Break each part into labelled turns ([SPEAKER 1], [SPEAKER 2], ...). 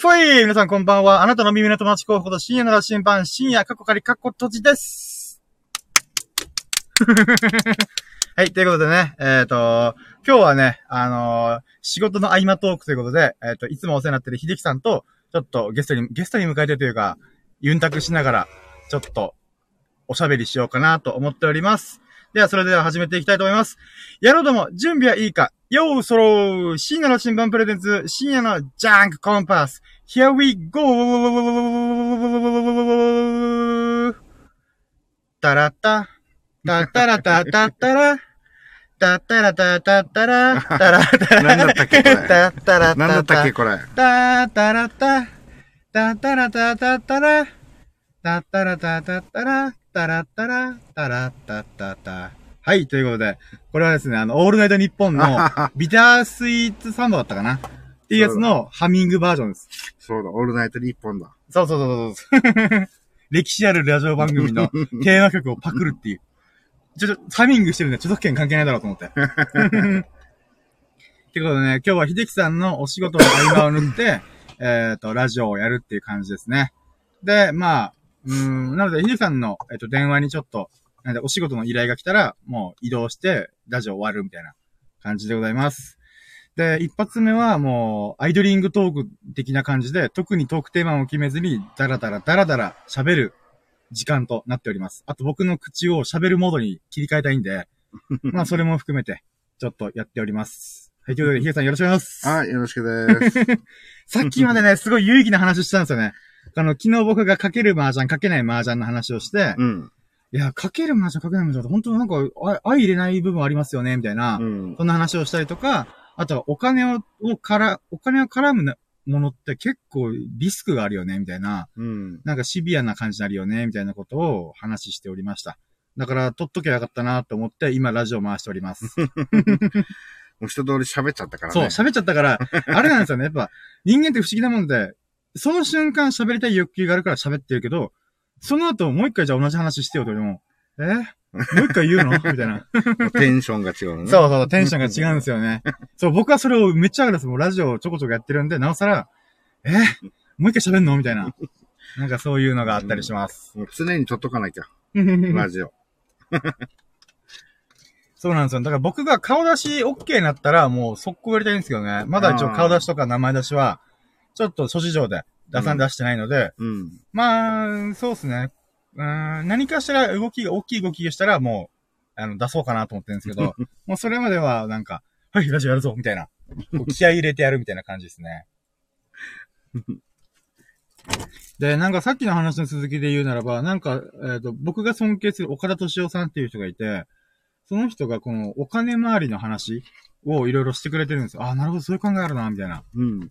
[SPEAKER 1] ふい皆さんこんばんは。あなたの耳の友達候補と深夜の羅針盤、深夜、過去仮、過去閉じです。はい、ということでね、えっ、と、今日はね、あのー仕事の合間トークということで、えっ、と、いつもお世話になってる秀樹さんと、ちょっとゲストに、ゲストに迎えてというか、ユンタクしながら、ちょっと、おしゃべりしようかなと思っております。では、それでは始めていきたいと思います。やろうども、準備はいいか。よーそろー深夜の新聞プレゼンツ、深夜のジャンクコンパス !Here we go! タラッタ、タッタラタタッタラ、タッタラタタッタラ、タラタラ、
[SPEAKER 2] 何だったっけこれ。
[SPEAKER 1] タッタラ
[SPEAKER 2] なんだったっけこれ。
[SPEAKER 1] タータラタ、タタラ。タタタラ、タタラタタタラ、タラタラ、タラタタタ。はい、ということで、これはですね、あの、オールナイトニッポンの ビタースイーツサンドだったかなっていうやつのハミングバージョンです。
[SPEAKER 2] そうだ、オールナイト日本だ。
[SPEAKER 1] そうそうそうそうそう。歴史あるラジオ番組の テーマ曲をパクるっていう。ちょっと、ハミングしてるんで、著作権関係ないだろうと思って。ってことでね、今日は秀樹さんのお仕事の合間を縫って、えっと、ラジオをやるっていう感じですね。で、まあ、うーん、なので、秀樹さんの、えっと、電話にちょっと、なんで、お仕事の依頼が来たら、もう移動して、ラジオ終わるみたいな感じでございます。で、一発目はもう、アイドリングトーク的な感じで、特にトークテーマを決めずに、ダラダラダラダラ喋る時間となっております。あと僕の口を喋るモードに切り替えたいんで、まあそれも含めて、ちょっとやっております。はい、ということで、ヒゲさんよろしくお願いします。
[SPEAKER 2] はい、よろしくです。
[SPEAKER 1] さっきまでね、すごい有意義な話したんですよね。あの、昨日僕がかける麻雀、かけない麻雀の話をして、
[SPEAKER 2] うん。
[SPEAKER 1] いや、かける麻雀、かけない麻雀って本当なんか、あ相入れない部分ありますよね、みたいな、
[SPEAKER 2] うん。
[SPEAKER 1] そんな話をしたりとか、あとはお金を、をから、お金を絡むものって結構リスクがあるよね、みたいな、
[SPEAKER 2] うん。
[SPEAKER 1] なんかシビアな感じになるよね、みたいなことを話しておりました。だから、撮っときゃよかったなと思って、今ラジオ回しております。
[SPEAKER 2] もう一通り喋っちゃったから
[SPEAKER 1] そう、
[SPEAKER 2] ね。
[SPEAKER 1] 喋っちゃったから、あれなんですよね。やっぱ、人間って不思議なもんで、その瞬間喋りたい欲求があるから喋ってるけど、その後もう一回じゃあ同じ話してよと言われても、え？もう一回言うの？みたいな。
[SPEAKER 2] テンションが違うのね。
[SPEAKER 1] そうそう、テンションが違うんですよね。そう、僕はそれをめっちゃあるんです。もうラジオをちょこちょこやってるんで、なおさら、え？もう一回喋んの？みたいな。なんかそういうのがあったりします。
[SPEAKER 2] もう常に撮っとかなきゃ、ラジオ。
[SPEAKER 1] そうなんですよ。だから僕が顔出し OK になったら、もう速攻やりたいんですけどね。まだ一応顔出しとか名前出しは、ちょっと諸事情で出さん出してないので、
[SPEAKER 2] うん。
[SPEAKER 1] まあ、そうですね。うーん何かしら動きが、大きい動きがしたら、もう、あの、出そうかなと思ってるんですけど、もうそれまでは、なんか、はい、ラジオやるぞみたいな。気合い入れてやるみたいな感じですね。で、なんかさっきの話の続きで言うならば、なんか、えっ、と、僕が尊敬する岡田敏夫さんっていう人がいて、その人がこのお金回りの話をいろいろしてくれてるんですよ。ああ、なるほど、そういう考えあるな、みたいな。
[SPEAKER 2] うん。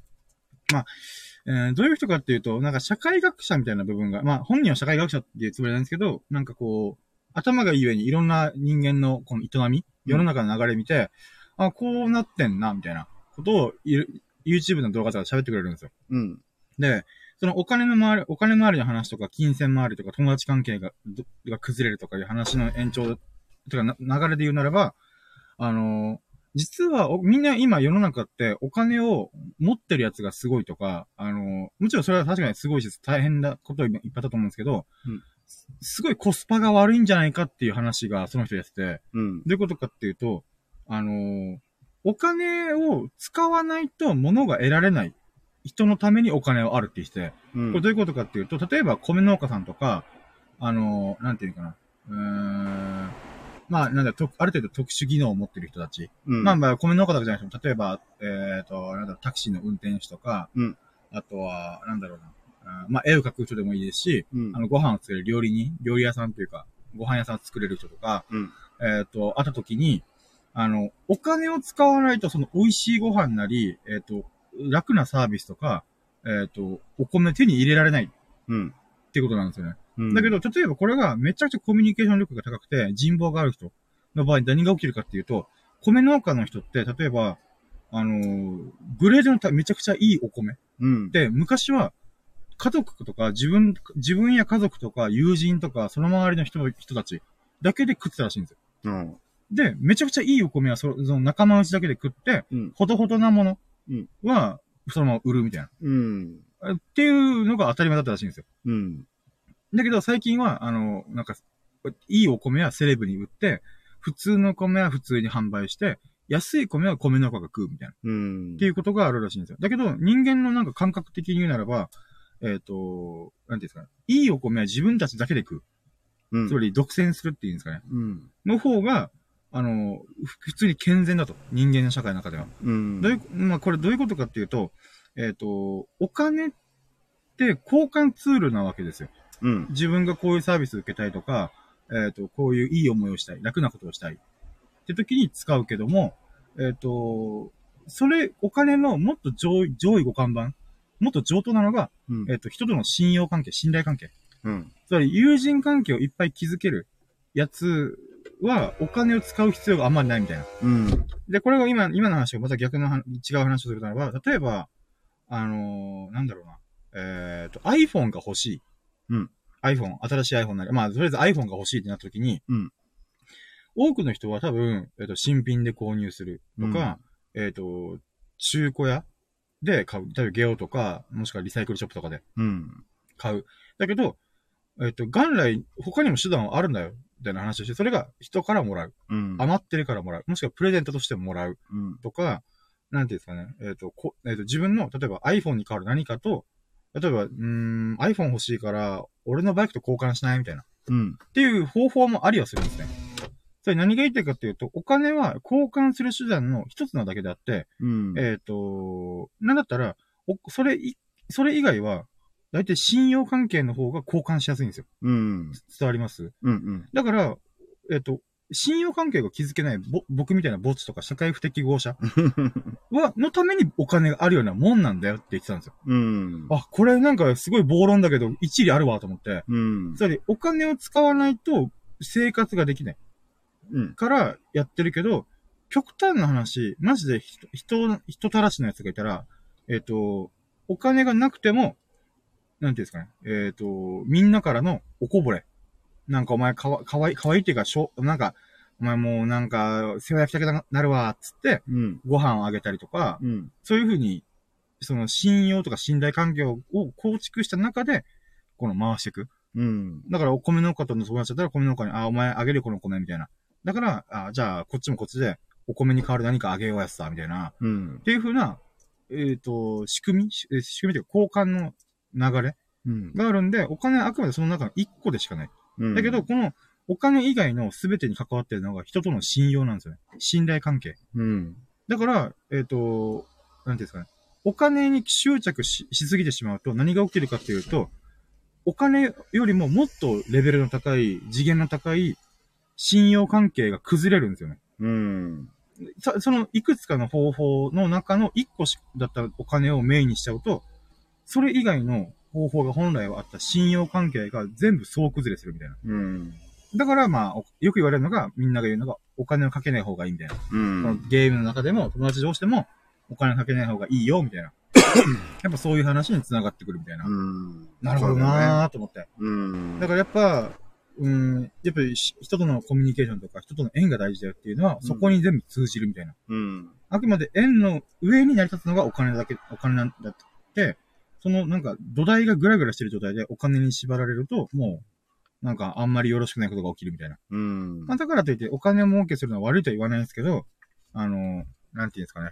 [SPEAKER 1] えーどういう人かっていうと、なんか社会学者みたいな部分が、まあ本人は社会学者っていうつもりなんですけど、なんかこう、頭がいい上にいろんな人間のこの営み、世の中の流れ見て、あ、こうなってんな、みたいなことをい YouTube の動画とかで喋ってくれるんですよ。
[SPEAKER 2] うん。
[SPEAKER 1] で、そのお金の回り、お金回りの話とか、金銭回りとか、友達関係が、どが崩れるとかいう話の延長、とかな流れで言うならば、あのー実はお、みんな今世の中ってお金を持ってるやつがすごいとか、あのーもちろんそれは確かにすごいし、大変なこといっぱいあったと思うんですけど、
[SPEAKER 2] うん
[SPEAKER 1] すすごいコスパが悪いんじゃないかっていう話がその人やってて、
[SPEAKER 2] うん。
[SPEAKER 1] どういうことかっていうと、あのーお金を使わないと物が得られない人のためにお金はあるって言ってて、
[SPEAKER 2] うん。
[SPEAKER 1] これどういうことかっていうと、例えば米農家さんとか、あのーなんていうのかな、うーん、まあ、なんだ、とある程度特殊技能を持ってる人たち。
[SPEAKER 2] うん。
[SPEAKER 1] まあまあ、米農家だけじゃなくても、例えば、えっ、と、なんだろう、タクシーの運転手とか、
[SPEAKER 2] うん
[SPEAKER 1] あとは、なんだろうな、まあ、絵を描く人でもいいですし、
[SPEAKER 2] うん
[SPEAKER 1] あの、ご飯を作れる料理人、料理屋さんというか、ご飯屋さん作れる人とか、
[SPEAKER 2] うん
[SPEAKER 1] えっ、と、あった時に、あの、お金を使わないと、その美味しいご飯なり、えっ、と、楽なサービスとか、えっ、と、お米手に入れられないっ
[SPEAKER 2] うん。
[SPEAKER 1] ていうことなんですよね。
[SPEAKER 2] うん。
[SPEAKER 1] だけど、例えばこれがめちゃくちゃコミュニケーション力が高くて、人望がある人の場合何が起きるかっていうと、米農家の人って、例えば、あのーグレードのためちゃくちゃいいお米。
[SPEAKER 2] うん。
[SPEAKER 1] で、昔は、家族とか自分、自分や家族とか友人とか、その周りの人人たちだけで食ってたらしいんですよ。
[SPEAKER 2] うん。
[SPEAKER 1] で、めちゃくちゃいいお米はそその仲間内だけで食って、
[SPEAKER 2] うん。
[SPEAKER 1] ほどほどなもの
[SPEAKER 2] うん
[SPEAKER 1] は、そのまま売るみたいな。
[SPEAKER 2] うん。
[SPEAKER 1] っていうのが当たり前だったらしいんですよ。
[SPEAKER 2] うん。
[SPEAKER 1] だけど最近は、あの、なんか、いいお米はセレブに売って、普通の米は普通に販売して、安い米は米農家が食うみたいな。
[SPEAKER 2] うん。
[SPEAKER 1] っていうことがあるらしいんですよ。だけど、人間のなんか感覚的に言うならば、えっ、と、なんていうんですかね。いいお米は自分たちだけで食う。
[SPEAKER 2] うん
[SPEAKER 1] つまり独占するっていうんですかね。
[SPEAKER 2] うん。
[SPEAKER 1] の方が、あの、ふ普通に健全だと。人間の社会の中では。
[SPEAKER 2] うん。
[SPEAKER 1] どういう、まあこれどういうことかっていうと、えっ、と、お金って交換ツールなわけですよ。
[SPEAKER 2] うん。
[SPEAKER 1] 自分がこういうサービス受けたいとか、えっ、と、こういういい思いをしたい、楽なことをしたい。って時に使うけども、えっ、と、それ、お金のもっと上位、上位互換版、もっと上等なのが、
[SPEAKER 2] うん
[SPEAKER 1] えっ、と、人との信用関係、信頼関係。
[SPEAKER 2] うん。
[SPEAKER 1] つまり、友人関係をいっぱい築けるやつは、お金を使う必要があんまりないみたいな。
[SPEAKER 2] うん。
[SPEAKER 1] で、これが今、今の話がまた逆の話違う話をするならば、例えば、あのーなんだろうな。えっ、と、iPhone が欲しい。
[SPEAKER 2] うん。
[SPEAKER 1] iPhone、新しい iPhone なり、まあ、とりあえず iPhone が欲しいってなった時に、
[SPEAKER 2] うん。
[SPEAKER 1] 多くの人は多分、えっ、と、新品で購入するとか、えっ、と、中古屋で買う。例えばゲオとか、もしくはリサイクルショップとかで
[SPEAKER 2] うん。
[SPEAKER 1] 買う。だけど、えっ、と、元来、他にも手段はあるんだよ。みたいな話をして、それが人からもらう。
[SPEAKER 2] うん。
[SPEAKER 1] 余ってるからもらう。もしくはプレゼントとしてもらう。
[SPEAKER 2] うん。
[SPEAKER 1] とか、なんていうんですかね。えっ、と、こ、えっ、と、自分の、例えば iPhone に変わる何かと、例えば、うーん、iPhone 欲しいから、俺のバイクと交換しないみたいな。
[SPEAKER 2] うん。
[SPEAKER 1] っていう方法もありはするんですね。それ何が言いたいかっていうと、お金は交換する手段の一つなだけであって、
[SPEAKER 2] うん。
[SPEAKER 1] えっ、と、なんだったら、お、それい、それ以外は、だいたい信用関係の方が交換しやすいんですよ。
[SPEAKER 2] うん。
[SPEAKER 1] 伝わります？
[SPEAKER 2] うん。
[SPEAKER 1] だから、えっ、と、信用関係が築けないぼ僕みたいな墓地とか社会不適合者 は、のためにお金があるようなもんなんだよって言ってたんですよ。
[SPEAKER 2] うん。
[SPEAKER 1] あ、これなんかすごい暴論だけど、一理あるわと思って。
[SPEAKER 2] うん。
[SPEAKER 1] つまり、お金を使わないと生活ができない
[SPEAKER 2] うん。
[SPEAKER 1] からやってるけど、極端な話、マジで人、人、人たらしのやつがいたら、えっ、と、お金がなくても、なんていうんですかね、えっ、と、みんなからのおこぼれ。なんかお前かわ、かわいい、かわいいっていうか、しょ、なんか、お前もうなんか、世話焼きたくなるわ、つって、
[SPEAKER 2] うん。
[SPEAKER 1] ご飯をあげたりとか、
[SPEAKER 2] うん。
[SPEAKER 1] そういうふうに、その信用とか信頼関係を構築した中で、この回していく。
[SPEAKER 2] うん。
[SPEAKER 1] だからお米農家との友達だったら米農家に、あ、お前あげるよこの米みたいな。だから、あ、じゃあこっちもこっちで、お米に代わる何かあげようやつさ、みたいな。
[SPEAKER 2] うん
[SPEAKER 1] っ。ていうふうな、えっ、と、仕組みし仕組みというか交換の流れ
[SPEAKER 2] うん。
[SPEAKER 1] があるんで、お金はあくまでその中の一個でしかない。
[SPEAKER 2] うん。
[SPEAKER 1] だけど、、このお金以外の全てに関わってるのが人との信用なんですよね。信頼関係。
[SPEAKER 2] うん。
[SPEAKER 1] だから、えっ、と、なんていうんですかね。お金に執着ししすぎてしまうと何が起きるかっていうと、お金よりももっとレベルの高い、次元の高い信用関係が崩れるんですよね。
[SPEAKER 2] うん。
[SPEAKER 1] そそのいくつかの方法の中の一個しだったお金をメインにしちゃうと、それ以外の方法が本来はあった信用関係が全部総崩れするみたいな。
[SPEAKER 2] うん。
[SPEAKER 1] だからまあ、およく言われるのが、みんなが言うのが、お金をかけない方がいいみたいな。
[SPEAKER 2] う
[SPEAKER 1] その
[SPEAKER 2] ん。
[SPEAKER 1] ゲームの中でも、友達同士でも、お金かけない方がいいよ、みたいな。やっぱそういう話に繋がってくるみたいな。
[SPEAKER 2] うん。
[SPEAKER 1] なるほどなーと思って。
[SPEAKER 2] うん。
[SPEAKER 1] だからやっぱ、うん、やっぱりし人とのコミュニケーションとか、人との縁が大事だよっていうのは、そこに全部通じるみたいな。
[SPEAKER 2] うん。
[SPEAKER 1] あくまで縁の上に成り立つのがお金だけ、お金なんだって、そのなんか土台がグラグラしてる状態でお金に縛られると、もう、なんかあんまりよろしくないことが起きるみたいな。
[SPEAKER 2] うん。
[SPEAKER 1] まあ、だからといってお金を儲けするのは悪いとは言わないんですけど、あの、なんていうんですかね。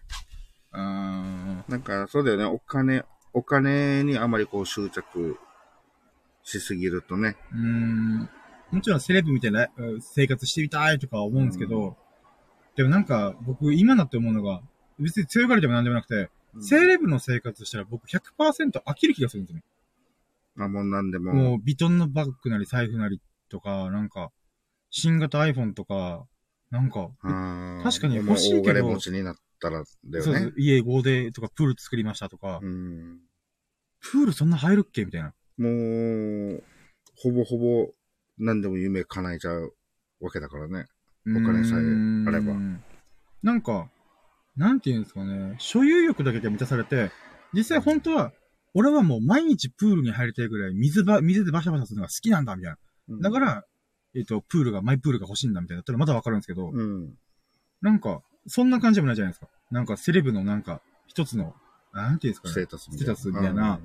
[SPEAKER 1] うーん。
[SPEAKER 2] なんか、そうだよね。お金、お金にあまりこう執着しすぎるとね。
[SPEAKER 1] うーん。もちろんセレブみたいなうん生活してみたいとかは思うんですけど、でもなんか僕今なって思うのが、別に強がりでもなんでもなくて、セレブの生活したら僕100%飽きる気がするんですよね。
[SPEAKER 2] あ、もうなんでも。
[SPEAKER 1] もうビトンのバッグなり財布なりとか、なんか、新型 iPhone とか、なんか、確かに欲しいけど
[SPEAKER 2] もう大金持ちになったらだよね。
[SPEAKER 1] 家豪邸とかプール作りましたとか、
[SPEAKER 2] うん。
[SPEAKER 1] プールそんな入るっけ？みたいな。
[SPEAKER 2] もう、ほぼほぼ何でも夢叶えちゃうわけだからね。お金さえあれば
[SPEAKER 1] なんか、なんて言うんですかね、所有欲だけが満たされて、実際本当は、俺はもう毎日プールに入りたいぐらい水ば、水でバシャバシャするのが好きなんだ、みたいな。だから、えっ、と、プールが、マイプールが欲しいんだ、みたいな。だったらまだわかるんですけど、
[SPEAKER 2] うん。
[SPEAKER 1] なんか、そんな感じでもないじゃないですか。なんか、セレブのなんか、一つの、なんて言うんですかね。
[SPEAKER 2] ステータスみたいな。
[SPEAKER 1] ステータスみたいな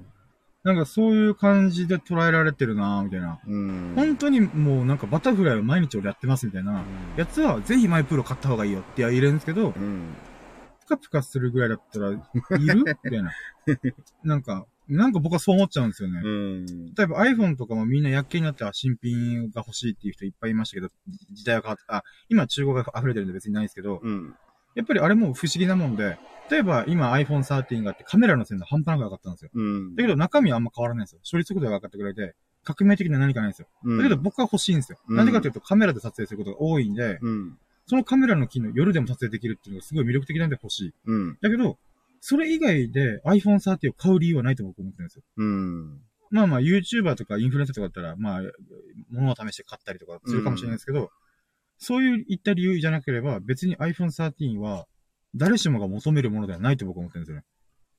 [SPEAKER 1] なんかそういう感じで捉えられてるなみたいな。
[SPEAKER 2] うん。
[SPEAKER 1] 本当にもうなんかバタフライを毎日俺やってますみたいな。やつはぜひマイプロ買った方がいいよって言えるんですけど、
[SPEAKER 2] うん。
[SPEAKER 1] プカプカするぐらいだったら、いる？みたいな。なんか、なんか僕はそう思っちゃうんですよね。
[SPEAKER 2] うん。
[SPEAKER 1] 例えば iPhone とかもみんな薬系になっては新品が欲しいっていう人いっぱいいましたけど、時代は変わって、あ、今中古が溢れてるんで別にないんですけど、
[SPEAKER 2] うん。
[SPEAKER 1] やっぱりあれも不思議なもんで、例えば今 iPhone 13があってカメラの性能半端なく上がったんですよ。
[SPEAKER 2] うん。
[SPEAKER 1] だけど中身はあんま変わらないんですよ。処理速度が上がったぐらいで、革命的な何かないんですよ。
[SPEAKER 2] うん、
[SPEAKER 1] だけど僕は欲しいんですよ。
[SPEAKER 2] うん
[SPEAKER 1] なんでかというとカメラで撮影することが多いんで、
[SPEAKER 2] うん。
[SPEAKER 1] そのカメラの機能夜でも撮影できるっていうのがすごい魅力的なんで欲しい。
[SPEAKER 2] うん。
[SPEAKER 1] だけど、それ以外で iPhone 13を買う理由はないと僕は思ってるんですよ。
[SPEAKER 2] うん。
[SPEAKER 1] まあまあ YouTuber とかインフルエンサーとかだったら、まあ、物を試して買ったりとかするかもしれないですけど、そういういった理由じゃなければ、別に iPhone 13は誰しもが求めるものではないと僕は思ってるんですよね。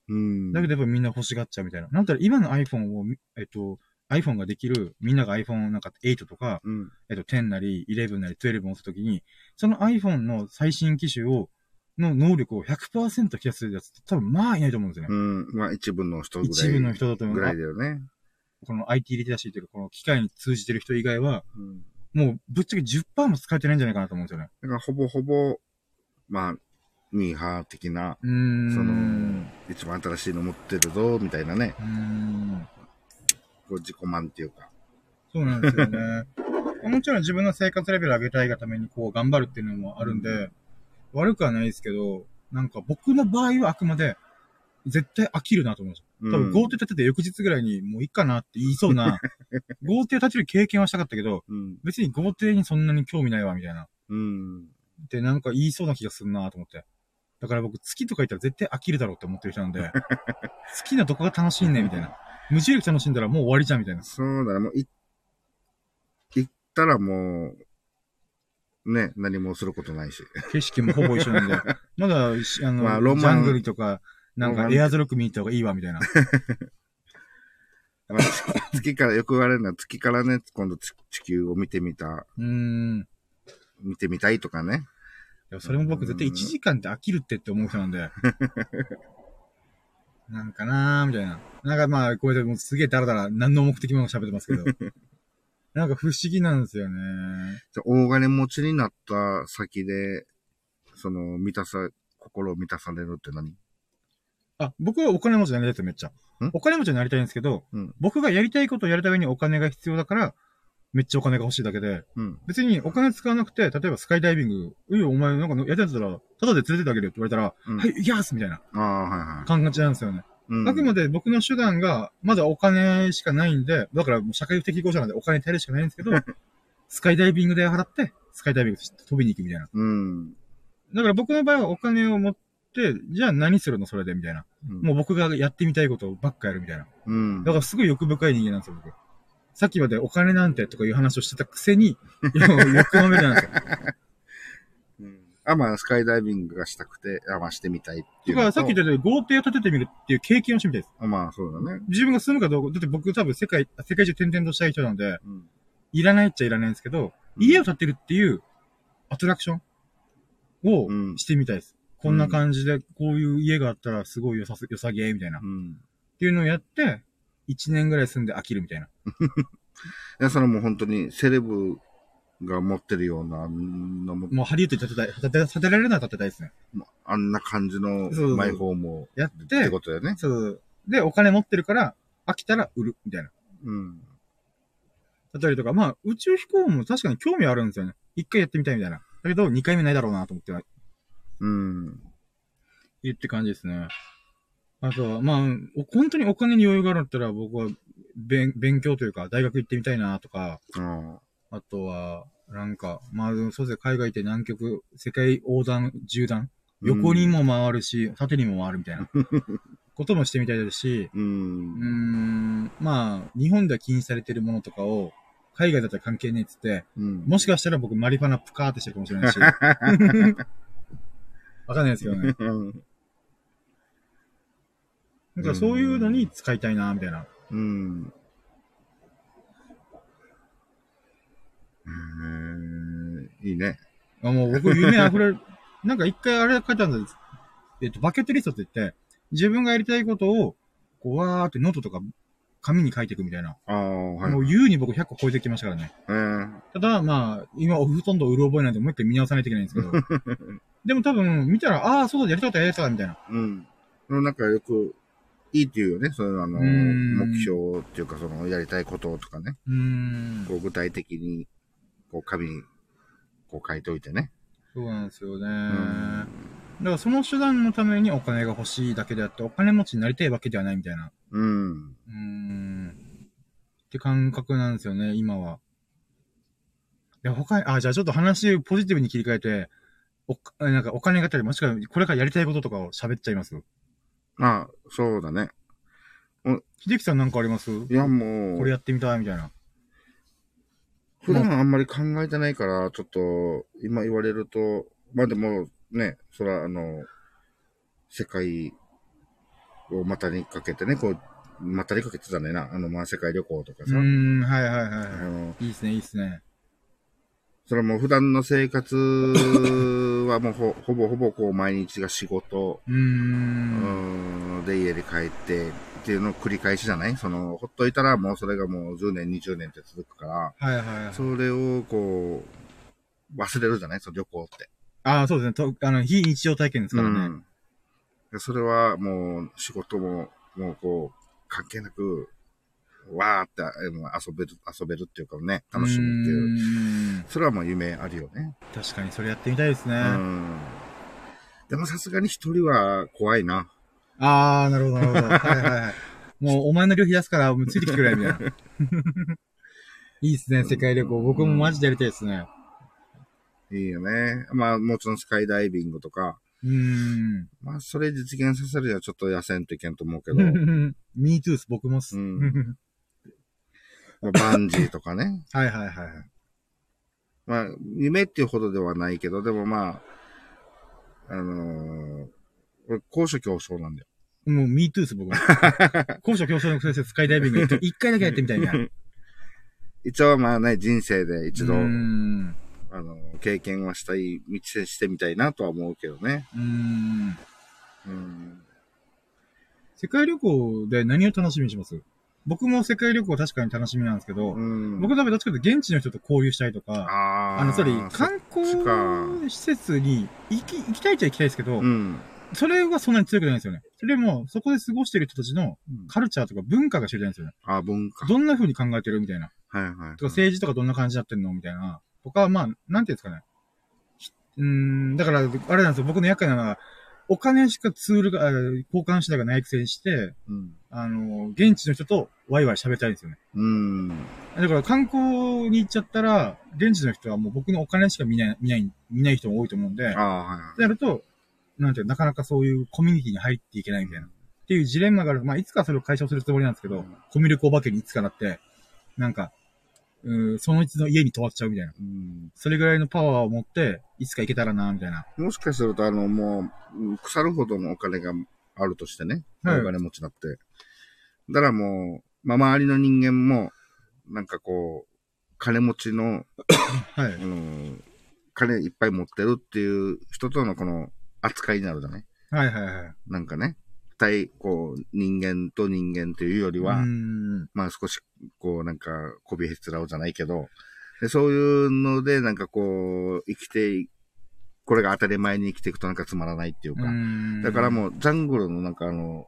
[SPEAKER 2] うん。
[SPEAKER 1] だけどやっぱみんな欲しがっちゃうみたいな。なんだら今の iPhone を、えっと、iPhone ができる、みんなが iPhone なんか8とか、
[SPEAKER 2] うん。
[SPEAKER 1] えっと、10なり、11なり、12持った時に、その iPhone の最新機種を、の能力を100%引き出すやつって多分まあいないと思うんですよね。
[SPEAKER 2] うん。まあ、一部の人ぐらい。
[SPEAKER 1] 一部の人だと思う
[SPEAKER 2] ぐらいだよね。
[SPEAKER 1] この IT リテラシーというか、この機械に通じてる人以外は、
[SPEAKER 2] うん。
[SPEAKER 1] もうぶっちゃけ10%も使えてないんじゃないかなと思うんですよね。
[SPEAKER 2] だから、ほぼほぼ、まあ、ミーハー的な。その、一番新しいの持ってるぞ、みたいなね。
[SPEAKER 1] うーん。
[SPEAKER 2] こう自己満っていうか。
[SPEAKER 1] そうなんですよね。もちろん自分の生活レベル上げたいがためにこう頑張るっていうのもあるんで、悪くはないですけど、なんか僕の場合はあくまで、絶対飽きるなと思うんですよ。多分豪邸建てて翌日ぐらいにもういいかなって言いそうな、豪邸建てる経験はしたかったけど、
[SPEAKER 2] うん。
[SPEAKER 1] 別に豪邸にそんなに興味ないわ、みたいな。
[SPEAKER 2] うん。
[SPEAKER 1] ってなんか言いそうな気がするなと思って。だから僕月とか言ったら絶対飽きるだろうって思ってる人なんで、好きなとこが楽しいね、みたいな。無重力楽しんだらもう終わりじゃん、みたいな。
[SPEAKER 2] そうだね。もう、い、行ったらもう、ね、何もすることないし。
[SPEAKER 1] 景色もほぼ一緒なんで。まだ、しあの、
[SPEAKER 2] まあロマン
[SPEAKER 1] ジャングルとか、なんかエアーズロック見に行った方がいいわ、みたいな。
[SPEAKER 2] まあ、月月から、よく言われるのは月からね、今度地地球を見てみた、
[SPEAKER 1] うーん。
[SPEAKER 2] 見てみたいとかね。
[SPEAKER 1] でもそれも僕絶対1時間って飽きるってって思う人なんで。なんかなーみたいな。なんかまあ、これでもうすげえダラダラ、何の目的も喋ってますけど。なんか不思議なんですよね。
[SPEAKER 2] じゃあ大金持ちになった先で、その、満たさ、心を満たされるって何？
[SPEAKER 1] あ、僕はお金持ちになりたいですよ、めっちゃ
[SPEAKER 2] ん？
[SPEAKER 1] お金持ちになりたいんですけど、
[SPEAKER 2] うん
[SPEAKER 1] 僕がやりたいことをやるためにお金が必要だから、めっちゃお金が欲しいだけで、
[SPEAKER 2] うん。
[SPEAKER 1] 別にお金使わなくて、例えばスカイダイビング、ういお前なんかやってんだったら、ただで連れてってあげるよって言われたら、
[SPEAKER 2] うん
[SPEAKER 1] はい、行きますみたいな
[SPEAKER 2] ああ、はいはい。
[SPEAKER 1] 感じなんですよね。
[SPEAKER 2] うん
[SPEAKER 1] あくまで僕の手段が、まだお金しかないんで、だからもう社会不適合者なんでお金耐えるしかないんですけど、スカイダイビング代払って、スカイダイビング飛びに行くみたいな。
[SPEAKER 2] うん。
[SPEAKER 1] だから僕の場合はお金を持って、じゃあ何するのそれでみたいな。
[SPEAKER 2] うん
[SPEAKER 1] もう僕がやってみたいことばっかやるみたいな。
[SPEAKER 2] うん。
[SPEAKER 1] だからすごい欲深い人間なんですよ、僕。さっきまでお金なんてとかいう話をしてたくせに、いや欲まみれなんですよ。
[SPEAKER 2] うんあ、まあ、スカイダイビングがしたくて、あ、まあ、してみたいっていう。
[SPEAKER 1] だからさっき言ったように豪邸を建ててみるっていう経験をしてみたいです。
[SPEAKER 2] あまあ、そうだね。
[SPEAKER 1] 自分が住むかどうか、だって僕多分世界、世界中転々としたい人なんで、
[SPEAKER 2] うん。
[SPEAKER 1] いらないっちゃいらないんですけど、家を建てるっていうアトラクションを
[SPEAKER 2] うん
[SPEAKER 1] してみたいです。こんな感じで、こういう家があったらすごい良さす、良さげみたいな。っ
[SPEAKER 2] うん。
[SPEAKER 1] ていうのをやって、1年ぐらい住んで飽きるみたいな。
[SPEAKER 2] いや、それもう本当にセレブが持ってるようなのも、
[SPEAKER 1] もうハリウッドに建てたい、建て、建てられるなら建てたいですね。
[SPEAKER 2] あんな感じの
[SPEAKER 1] そうそう
[SPEAKER 2] マイホームを
[SPEAKER 1] やっ
[SPEAKER 2] って
[SPEAKER 1] て、
[SPEAKER 2] ことだよね。
[SPEAKER 1] そう。で、お金持ってるから、飽きたら売る、みたいな。
[SPEAKER 2] うん。
[SPEAKER 1] だったりとか、まあ、宇宙飛行も確かに興味あるんですよね。一回やってみたいみたいな。だけど、二回目ないだろうなと思って
[SPEAKER 2] うん。
[SPEAKER 1] 言って感じですね。あとは、まあ、お本当にお金に余裕があるんだったら、僕は、勉、勉強というか、大学行ってみたいなとか、
[SPEAKER 2] あ
[SPEAKER 1] あとは、なんか、まあ、そうですね、海外行って南極、世界横断、縦断、横にも回るし、縦にも回るみたいな、こともしてみたいですし、
[SPEAKER 2] う。
[SPEAKER 1] ん、まあ、日本では禁止されてるものとかを、海外だったら関係ねえっつって、
[SPEAKER 2] うん。
[SPEAKER 1] もしかしたら僕マリファナプカーってしてるかもしれないし、わかんないですけどね。
[SPEAKER 2] うん。
[SPEAKER 1] なんかそういうのに使いたいな、みたいな。
[SPEAKER 2] うん。うんいいね。
[SPEAKER 1] あもう僕夢溢れる。なんか一回あれ書いてあるんです。えっと、バケットリストって言って、自分がやりたいことを、こう、わーってノートとか紙に書いていくみたいな。
[SPEAKER 2] ああ、はい。
[SPEAKER 1] もう優に僕100個超えてきましたからね。
[SPEAKER 2] えー、
[SPEAKER 1] ただ、まあ、今ほとんどうる覚えなんでもう一回見直さないといけないんですけど。でも多分、見たら、ああ、そうだ、やりたかった、やりたかった、みたいな。
[SPEAKER 2] うん。なんかよく、いいっていうよね。そういうあの、
[SPEAKER 1] うん
[SPEAKER 2] 目標っていうか、その、やりたいこととかね。
[SPEAKER 1] うーん。
[SPEAKER 2] こう、具体的に、こう、紙に、こう書いておいてね。
[SPEAKER 1] そうなんですよね。
[SPEAKER 2] ん
[SPEAKER 1] だからその手段のためにお金が欲しいだけであって、お金持ちになりたいわけではないみたいな。
[SPEAKER 2] うん。
[SPEAKER 1] うーん。って感覚なんですよね、今は。いや、他に、あ、じゃあちょっと話ポジティブに切り替えて、おか、なんかお金があったり、もしくはこれからやりたいこととかを喋っちゃいます？
[SPEAKER 2] まあ、そうだね。
[SPEAKER 1] 秀樹さんなんかあります？
[SPEAKER 2] いや、もう、
[SPEAKER 1] これやってみたいみたいな。
[SPEAKER 2] 普段あんまり考えてないから、ちょっと、今言われると、まあでも、ね、そら、あの、世界を股にかけてね、こう、股にかけてたねな。あの、まあ、世界旅行とかさ。
[SPEAKER 1] うーん、はいはいはい
[SPEAKER 2] あ
[SPEAKER 1] は
[SPEAKER 2] の、
[SPEAKER 1] い。いいっすね、いいっすね。
[SPEAKER 2] それはもう普段の生活はもうほ ほぼほぼこう毎日が仕事、
[SPEAKER 1] う
[SPEAKER 2] んん、で家に帰ってっていうのを繰り返しじゃない？その、ほっといたらもうそれがもう10年、20年って続くから、
[SPEAKER 1] はいはいはい。
[SPEAKER 2] それをこう、忘れるじゃない？その旅行って。
[SPEAKER 1] ああ、そうですね。とあの、非日常体験ですからね。
[SPEAKER 2] うんでそれはもう仕事も、もうこう、関係なく、わーって遊べる、遊べるっていうかね、楽しむっていう。
[SPEAKER 1] う
[SPEAKER 2] それはもう夢あるよね。
[SPEAKER 1] 確かにそれやってみたいですね。
[SPEAKER 2] うん。でもさすがに一人は怖いな。
[SPEAKER 1] ああ、なるほど、なるほど。はいはいはい。もう、お前の量増やすから、もうついてきてくれ、みたいな。いいっすね、世界旅行。僕もマジでやりたいですね。
[SPEAKER 2] いいよね。まあもちろんスカイダイビングとか、
[SPEAKER 1] うーん。
[SPEAKER 2] まあそれ実現させるにはちょっと痩せんといけんと思うけど、
[SPEAKER 1] me too っす、僕もっす。
[SPEAKER 2] うんまあ バンジーとかね。
[SPEAKER 1] はいはいはいはい。
[SPEAKER 2] まあ夢っていうほどではないけど、でもまあ、あのー、俺高所恐怖症なんだよ。
[SPEAKER 1] もう、me too っす、僕も。高所恐怖症の先生、スカイダイビング一回だけやってみたいな。う
[SPEAKER 2] 一応まあね、人生で一度。あの、経験はしたい、道でしてみたいなとは思うけどね。
[SPEAKER 1] うーん。
[SPEAKER 2] うん。
[SPEAKER 1] 世界旅行で何を楽しみにします？僕も世界旅行確かに楽しみなんですけど、
[SPEAKER 2] うん。
[SPEAKER 1] 僕多分どっちかというと現地の人と交流したいとか、
[SPEAKER 2] あー
[SPEAKER 1] あの、それ、
[SPEAKER 2] そ
[SPEAKER 1] 観光
[SPEAKER 2] か
[SPEAKER 1] 施設に行き、行きたいっちゃ行きたいですけど、
[SPEAKER 2] うん。
[SPEAKER 1] それはそんなに強くないんですよね。それも、そこで過ごしてる人たちのカルチャーとか文化が知りたいんですよね。
[SPEAKER 2] あ、文化。
[SPEAKER 1] どんな風に考えてるみたいな。
[SPEAKER 2] はいはい。
[SPEAKER 1] とか政治とかどんな感じになってんのみたいな。とか、まあ、なんていうんですかね。ひうーん、だから、あれなんですよ。僕の厄介なのは、お金しかツールが、あ交換手段がないくせにして、
[SPEAKER 2] うん。
[SPEAKER 1] あの、現地の人とワイワイ喋りたいんですよね。
[SPEAKER 2] うん。
[SPEAKER 1] だから観光に行っちゃったら、現地の人はもう僕のお金しか見ない、見ない、見ない人も多いと思うんで、
[SPEAKER 2] ああ、はいはい。
[SPEAKER 1] なると、なんていうのなかなかそういうコミュニティに入っていけないみたいな。っていうジレンマがある。まあ、いつかそれを解消するつもりなんですけど、
[SPEAKER 2] うん
[SPEAKER 1] コミュ力お化けにいつかなって、なんか、うーその一の家に泊まっちゃうみたいな。
[SPEAKER 2] うん
[SPEAKER 1] それぐらいのパワーを持って、いつか行けたらな、みたいな。
[SPEAKER 2] もしかすると、あの、もう、腐るほどのお金があるとしてね。
[SPEAKER 1] はい
[SPEAKER 2] お金持ちだって。だからもう、まあ、周りの人間も、なんかこう、金持ちの、
[SPEAKER 1] はい
[SPEAKER 2] あ。の、金いっぱい持ってるっていう人とのこの扱いになるだね。
[SPEAKER 1] はいはいはい。
[SPEAKER 2] なんかね。対、こう、人間と人間というよりは。まあ少し、こう、なんか、こびへつらうじゃないけど、でそういうので、なんかこう、生きて、これが当たり前に生きていくとなんかつまらないっていうか、だから
[SPEAKER 1] う
[SPEAKER 2] もう、ジャングルのなんかあの、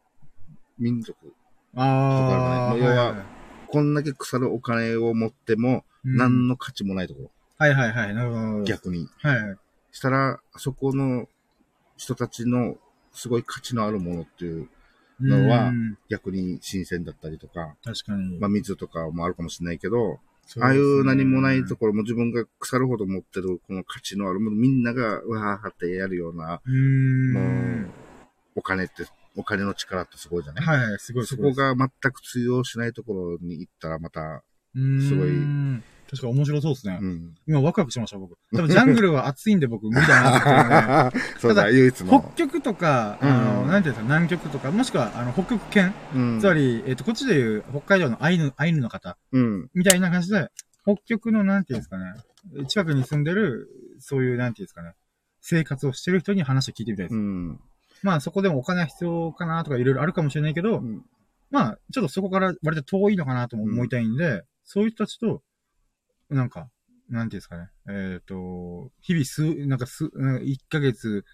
[SPEAKER 2] 民族、とかね要は
[SPEAKER 1] はい
[SPEAKER 2] こんだけ腐るお金を持っても、
[SPEAKER 1] うん
[SPEAKER 2] 何の価値もないところ、
[SPEAKER 1] はいはいはい。なるほど。
[SPEAKER 2] 逆に。
[SPEAKER 1] はい。
[SPEAKER 2] したら、そこの人たちのすごい価値のあるものっていう、のは
[SPEAKER 1] うん
[SPEAKER 2] 逆に新鮮だったりとか、
[SPEAKER 1] 確かに。
[SPEAKER 2] まあ水とかもあるかもしれないけど、
[SPEAKER 1] そ
[SPEAKER 2] ああいう何もないところも自分が腐るほど持ってるこの価値のあるもの、みんながうわーってやるような、
[SPEAKER 1] う。
[SPEAKER 2] もう、お金って、お金の力ってすごいじゃない、
[SPEAKER 1] はいはい、すごい
[SPEAKER 2] そこが全く通用しないところに行ったらまた、すごい
[SPEAKER 1] 確か面白そうですね。
[SPEAKER 2] うん。
[SPEAKER 1] 今ワクワクしました、僕。多分ジャングルは暑いんで僕無理だなって思
[SPEAKER 2] う だ、
[SPEAKER 1] ただ。北極とか、あ
[SPEAKER 2] うん
[SPEAKER 1] の、なんていうんですか、南極とか、もしくは、あの、北極圏、
[SPEAKER 2] うん
[SPEAKER 1] つまり、えっ、と、こっちでいう北海道のアイヌ、アイヌの方、
[SPEAKER 2] うん。
[SPEAKER 1] みたいな感じで、北極の、なんていうんですかね、近くに住んでる、そういう、なんていうんですかね、生活をしてる人に話を聞いてみたいです。
[SPEAKER 2] うん。
[SPEAKER 1] まあ、そこでもお金は必要かなとかいろいろあるかもしれないけど、
[SPEAKER 2] うん
[SPEAKER 1] まあ、ちょっとそこから割と遠いのかなとも思いたいんで、そういう人たちと、なんか、なんていうんですかね。えっ、と、日々数、なんか数、なんか1ヶ月、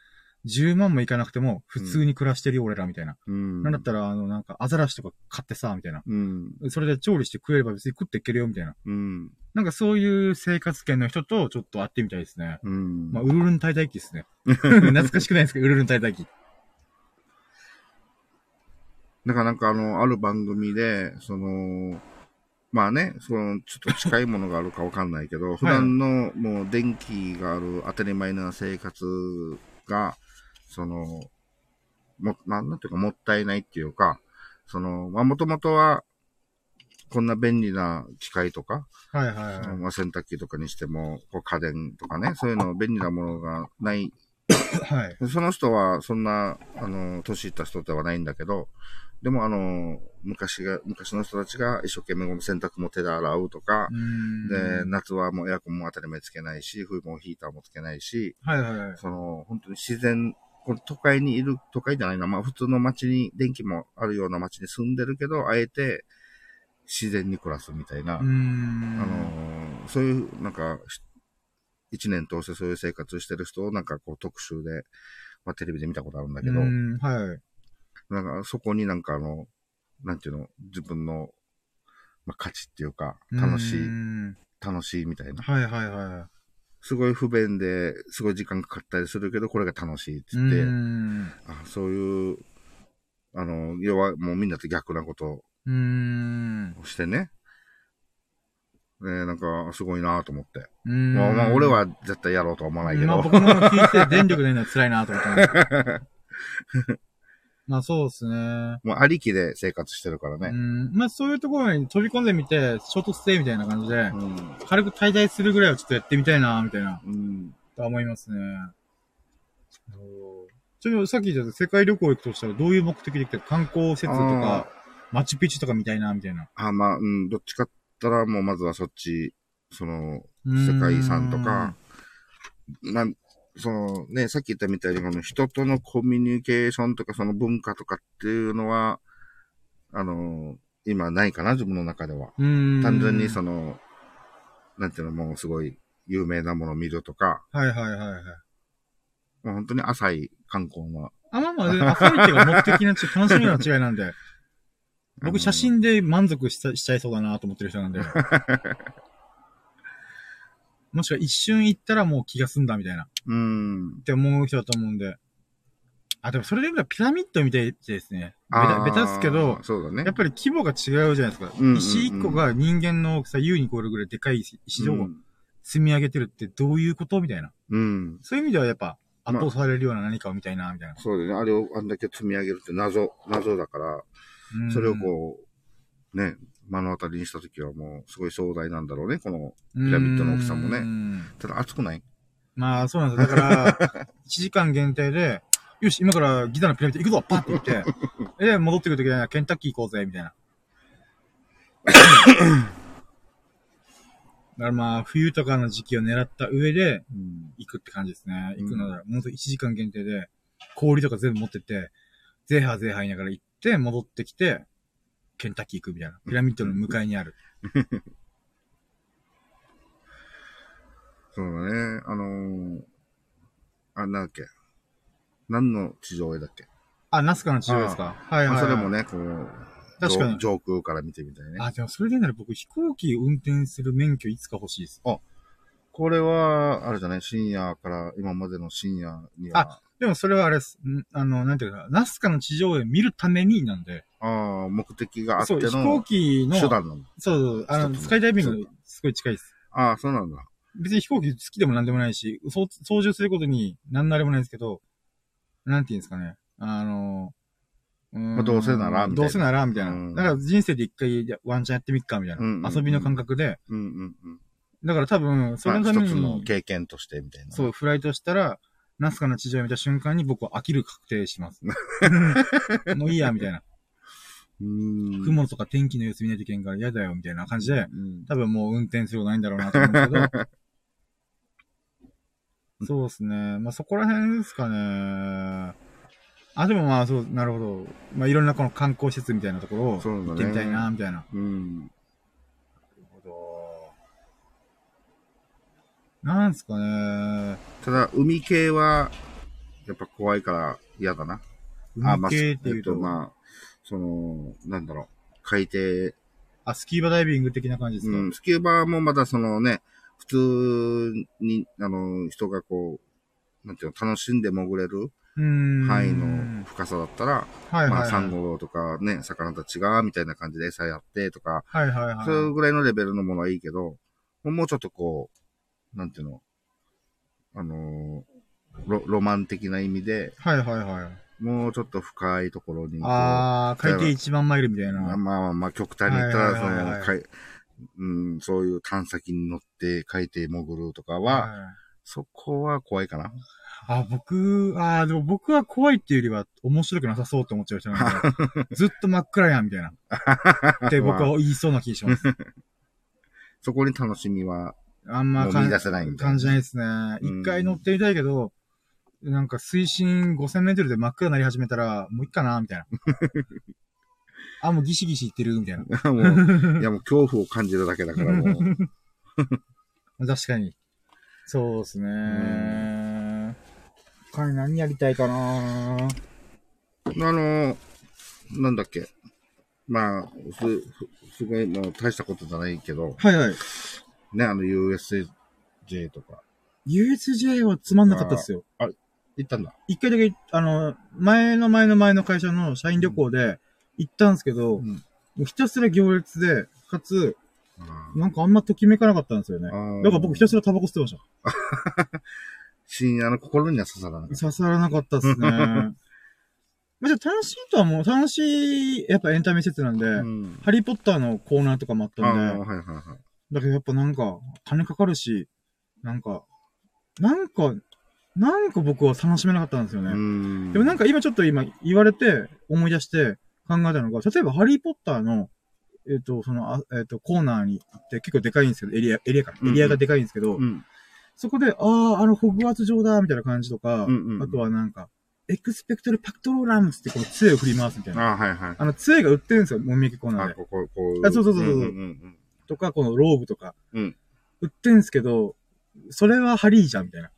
[SPEAKER 1] 10万もいかなくても、普通に暮らしてるよ、俺ら、みたいな。
[SPEAKER 2] うん。
[SPEAKER 1] なんだったら、あの、なんか、アザラシとか買ってさ、みたいな。
[SPEAKER 2] うん。
[SPEAKER 1] それで調理して食えれば別に食っていけるよ、みたいな。
[SPEAKER 2] うん。
[SPEAKER 1] なんかそういう生活圏の人とちょっと会ってみたいですね。
[SPEAKER 2] うん。
[SPEAKER 1] まあ、ウルルン滞在記ですね。懐かしくないですかウルルン滞在記。
[SPEAKER 2] だからなんかあの、ある番組で、その、まあね、その、ちょっと近いものがあるかわかんないけど、普段のもう電気がある当たり前な生活が、その、も、なんていうかもったいないっていうか、その、まあもともとは、こんな便利な機械とか、
[SPEAKER 1] はいはいはい。
[SPEAKER 2] まあ洗濯機とかにしても、こう家電とかね、そういうの便利なものがない
[SPEAKER 1] はい。
[SPEAKER 2] その人は、そんな、あの、年いった人ではないんだけど、でもあの、昔が、昔の人たちが一生懸命洗濯も手で洗うとかで、夏はもうエアコンも当たり前つけないし、冬もヒーターもつけないし、
[SPEAKER 1] はいはいはい。
[SPEAKER 2] その、本当に自然、この都会にいる、都会じゃないな、まあ普通の街に、電気もあるような街に住んでるけど、あえて自然に暮らすみたいな。あの、そういう、なんか、し一年通してそういう生活してる人をなんかこう特集で、まあテレビで見たことあるんだけど、
[SPEAKER 1] はい。
[SPEAKER 2] なんかそこになんかあの、なんていうの、自分の、まあ、価値っていうか、楽しい、楽しいみたいな。
[SPEAKER 1] はいはいはい。
[SPEAKER 2] すごい不便で、すごい時間かかったりするけど、これが楽しいって
[SPEAKER 1] う
[SPEAKER 2] 言って。あそういう、あの、要はもうみんなと逆なこと。をしてね。ねなんか、すごいなと思って。まあ、まあ、俺は絶対やろうとは思わないけど。
[SPEAKER 1] まあ僕も聞いて電力ないのは辛いなと思ったんですけど まあそうですね。
[SPEAKER 2] もうありきで生活してるから
[SPEAKER 1] う
[SPEAKER 2] ね。
[SPEAKER 1] ん。まあそういうところに飛び込んでみて、ショートステイみたいな感じで
[SPEAKER 2] う、ん。
[SPEAKER 1] 軽く滞在するぐらいはちょっとやってみたいな、みたいな、
[SPEAKER 2] うん。
[SPEAKER 1] とは思いますね。ちょっとさっき言った世界旅行行くとしたらどういう目的で来て観光施設とか、マチュピチュとかみたいな、みたいな。
[SPEAKER 2] あ、まあ、うん、どっちかったらもうまずはそっち、その、世界遺産とか、なん、そのね、さっき言ったみたいに、この人とのコミュニケーションとか、その文化とかっていうのは、あの、今ないかな、自分の中では。
[SPEAKER 1] うーん。
[SPEAKER 2] 単純にその、なんていうの、もうすごい有名なものを見るとか、
[SPEAKER 1] はいはいはいはい。
[SPEAKER 2] もう本当に浅い観光の。
[SPEAKER 1] あ、まあまあ、アファリティが目的なち楽しみの違いなんで、僕写真で満足しちゃいそうだなと思ってる人なんで。もしくは一瞬行ったらもう気が済んだみたいな。
[SPEAKER 2] うん。
[SPEAKER 1] って思う人だと思うんで。あ、でもそれで言うとピラミッドみたいですね。ベタ、ベタですけど
[SPEAKER 2] そうだね
[SPEAKER 1] やっ。ぱり規模が違うじゃないですか。
[SPEAKER 2] うんうんうん
[SPEAKER 1] 石一個が人間の大きさ優に超えるぐらいでかい石を積み上げてるってどういうことみたいな。
[SPEAKER 2] うん。
[SPEAKER 1] そういう意味ではやっぱ圧
[SPEAKER 2] まあ
[SPEAKER 1] 倒されるような何かを見たいな、みたいな。
[SPEAKER 2] そうだね。あれをあんだけ積み上げるって謎、謎だから、
[SPEAKER 1] うん
[SPEAKER 2] それをこう、ね、目の当たりにしたときはもうすごい壮大なんだろうね、この。
[SPEAKER 1] ピ
[SPEAKER 2] ピラミッドの大きさもね
[SPEAKER 1] ね。
[SPEAKER 2] ただ熱くない
[SPEAKER 1] まあ、そうなんですよ。だから、1時間限定で、よし、今からギザのピラミッド行くぞパッて言って、で、戻ってくるときはケンタッキー行こうぜ、みたいな。だからまあ、冬とかの時期を狙った上で
[SPEAKER 2] うん。
[SPEAKER 1] 行くって感じですね。
[SPEAKER 2] うん
[SPEAKER 1] 行くのは、もう1時間限定で、氷とか全部持ってって、ゼーハーゼーハー言いながら行って、戻ってきて、ケンタッキー行くみたいな。ピラミッドの向かいにある。
[SPEAKER 2] そうだね。あのー、あ、なんだっけ？何の地上絵だっけ？
[SPEAKER 1] あ、ナスカの地上ですか？はいはい、
[SPEAKER 2] まあ、
[SPEAKER 1] はい。
[SPEAKER 2] それもね、こう、
[SPEAKER 1] 確かに
[SPEAKER 2] 上上空から見てみたいね。
[SPEAKER 1] あ、でもそれでなら僕飛行機運転する免許いつか欲しいです。
[SPEAKER 2] これは、あれじゃない？深夜から今までの深夜には、
[SPEAKER 1] でもそれはあれです。んあの、なんていうか、ナスカの地上絵見るためになんで。
[SPEAKER 2] ああ、目的があって
[SPEAKER 1] そう、飛行
[SPEAKER 2] の
[SPEAKER 1] 機の、
[SPEAKER 2] 手段なんだ。
[SPEAKER 1] そうそう、あの、スカイダイビングすごい近いです。
[SPEAKER 2] ああ、そうなんだ。
[SPEAKER 1] 別に飛行機好きでもなんでもないし、操縦することに何のあれもないんですけど、なんていうんですかね。あの、うーん
[SPEAKER 2] まあどうせならみたいな
[SPEAKER 1] どうせならみたいな。
[SPEAKER 2] うん
[SPEAKER 1] だから人生で一回ワンチャンやってみっかみたいな。
[SPEAKER 2] うんうんうん
[SPEAKER 1] 遊びの感覚で。
[SPEAKER 2] うんうんうん。
[SPEAKER 1] だから多分、そ
[SPEAKER 2] まあ、
[SPEAKER 1] れのため
[SPEAKER 2] 一つの
[SPEAKER 1] に、
[SPEAKER 2] 経験としてみたいな。
[SPEAKER 1] そう、フライトしたら、ナスカの地上絵見た瞬間に僕は飽きる確定します。もういいや、みたいな。
[SPEAKER 2] うーん。
[SPEAKER 1] 雲とか天気の様子見ないといけんから嫌だよ、みたいな感じで、
[SPEAKER 2] うん。
[SPEAKER 1] 多分もう運転することないんだろうなと思うんけど。そうですね。まあ、そこら辺ですかね。あ、でもまあ、そう、なるほど。まあ、いろんなこの観光施設みたいなところを行ってみたいな、みたいな。
[SPEAKER 2] うん。
[SPEAKER 1] なるほど。なんすかね。
[SPEAKER 2] ただ、海系は、やっぱ怖いから嫌だな。あ、まあ、
[SPEAKER 1] 海系っていうと、
[SPEAKER 2] えっと、まあ、その、なんだろう。海底、
[SPEAKER 1] あ、スキーバダイビング的な感じですか、
[SPEAKER 2] うん、スキューバもまだそのね、普通に、あの、人がこう、なんていうの、楽しんで潜れる。範囲の深さだったら、
[SPEAKER 1] はいはい、はい。
[SPEAKER 2] まあ、サンゴとかね、魚たちが、みたいな感じで餌やってとか、
[SPEAKER 1] はいはいはい。
[SPEAKER 2] そういうぐらいのレベルのものはいいけど、もうちょっとこう、なんていうの、あのーロ、ロマン的な意味で、
[SPEAKER 1] はいはいはい。
[SPEAKER 2] もうちょっと深いところに
[SPEAKER 1] あー、海底一番マイルみたいな。
[SPEAKER 2] まあまあまあ、極端に言ったら、その、海うん、そういう探査機に乗って海底潜るとかは、
[SPEAKER 1] はい
[SPEAKER 2] そこは怖いかな。
[SPEAKER 1] あ、僕、あでも僕は怖いっていうよりは面白くなさそうって思っちゃう人なんで、ずっと真っ暗やん、みたいな。って僕は言いそうな気がします。
[SPEAKER 2] そこに楽しみは、
[SPEAKER 1] あんま
[SPEAKER 2] もう見出せない
[SPEAKER 1] 感じないですね。
[SPEAKER 2] うん
[SPEAKER 1] 一回乗ってみたいけど、なんか水深5000メートルで真っ暗になり始めたら、もういっかな、みたいな。あ、もうギシギシいってる、みたいな。
[SPEAKER 2] もう、いやもう恐怖を感じるだけだからもう、
[SPEAKER 1] 確かに。そうですね。他に何やりたいかな？
[SPEAKER 2] あの、なんだっけ。まあ、す、すごい、もう大したことじゃないけど、
[SPEAKER 1] はいはい。
[SPEAKER 2] ね、あの USJ とか。
[SPEAKER 1] USJ はつまんなかったですよ。
[SPEAKER 2] 行ったんだ。
[SPEAKER 1] 一回だけ、あの、前の前の前の会社の社員旅行で行ったんですけど、
[SPEAKER 2] うん
[SPEAKER 1] もうひたすら行列で、かつ、
[SPEAKER 2] あ
[SPEAKER 1] なんかあんまときめかなかったんですよね。
[SPEAKER 2] ー
[SPEAKER 1] だから僕ひたすらタバコ吸ってまし
[SPEAKER 2] 深夜の心には刺さらなか
[SPEAKER 1] た。
[SPEAKER 2] っ
[SPEAKER 1] 刺さらなかったっすね。まあ、じゃあ楽しいとはもう、楽しい、やっぱエンタメ施設なんで、
[SPEAKER 2] た。うん。
[SPEAKER 1] ハリーポッターのコーナーとかもあった
[SPEAKER 2] ああ、
[SPEAKER 1] んで、
[SPEAKER 2] はいはいはい。
[SPEAKER 1] だけどやっぱなんか、金かかるし、なんか、なんか、なんか僕は楽しめなかったんですよね。
[SPEAKER 2] うん。
[SPEAKER 1] でもなんか今ちょっと今言われて思い出して考えたのが、例えばハリーポッターの、えっ、と、その、あえっ、と、コーナーに行って結構でかいんですけど、エリア、エリアか。
[SPEAKER 2] うん
[SPEAKER 1] エリアがでかいんですけど、
[SPEAKER 2] うん。
[SPEAKER 1] そこで、ああ、あの、ホグワーツ城だ、みたいな感じとか、
[SPEAKER 2] うんうんうん
[SPEAKER 1] あとはなんか、エクスペクトルパクトローラムスってこの杖を振り回すみたいな。
[SPEAKER 2] ああ、はいはい。
[SPEAKER 1] あの、杖が売ってるんですよ、もみ焼きコーナー
[SPEAKER 2] あ、
[SPEAKER 1] で。
[SPEAKER 2] ここ、こう。
[SPEAKER 1] あそうそうそうそうん
[SPEAKER 2] ん
[SPEAKER 1] とか、このローブとか、
[SPEAKER 2] うん
[SPEAKER 1] 売ってんすけど、それはハリーじゃん、みたいな。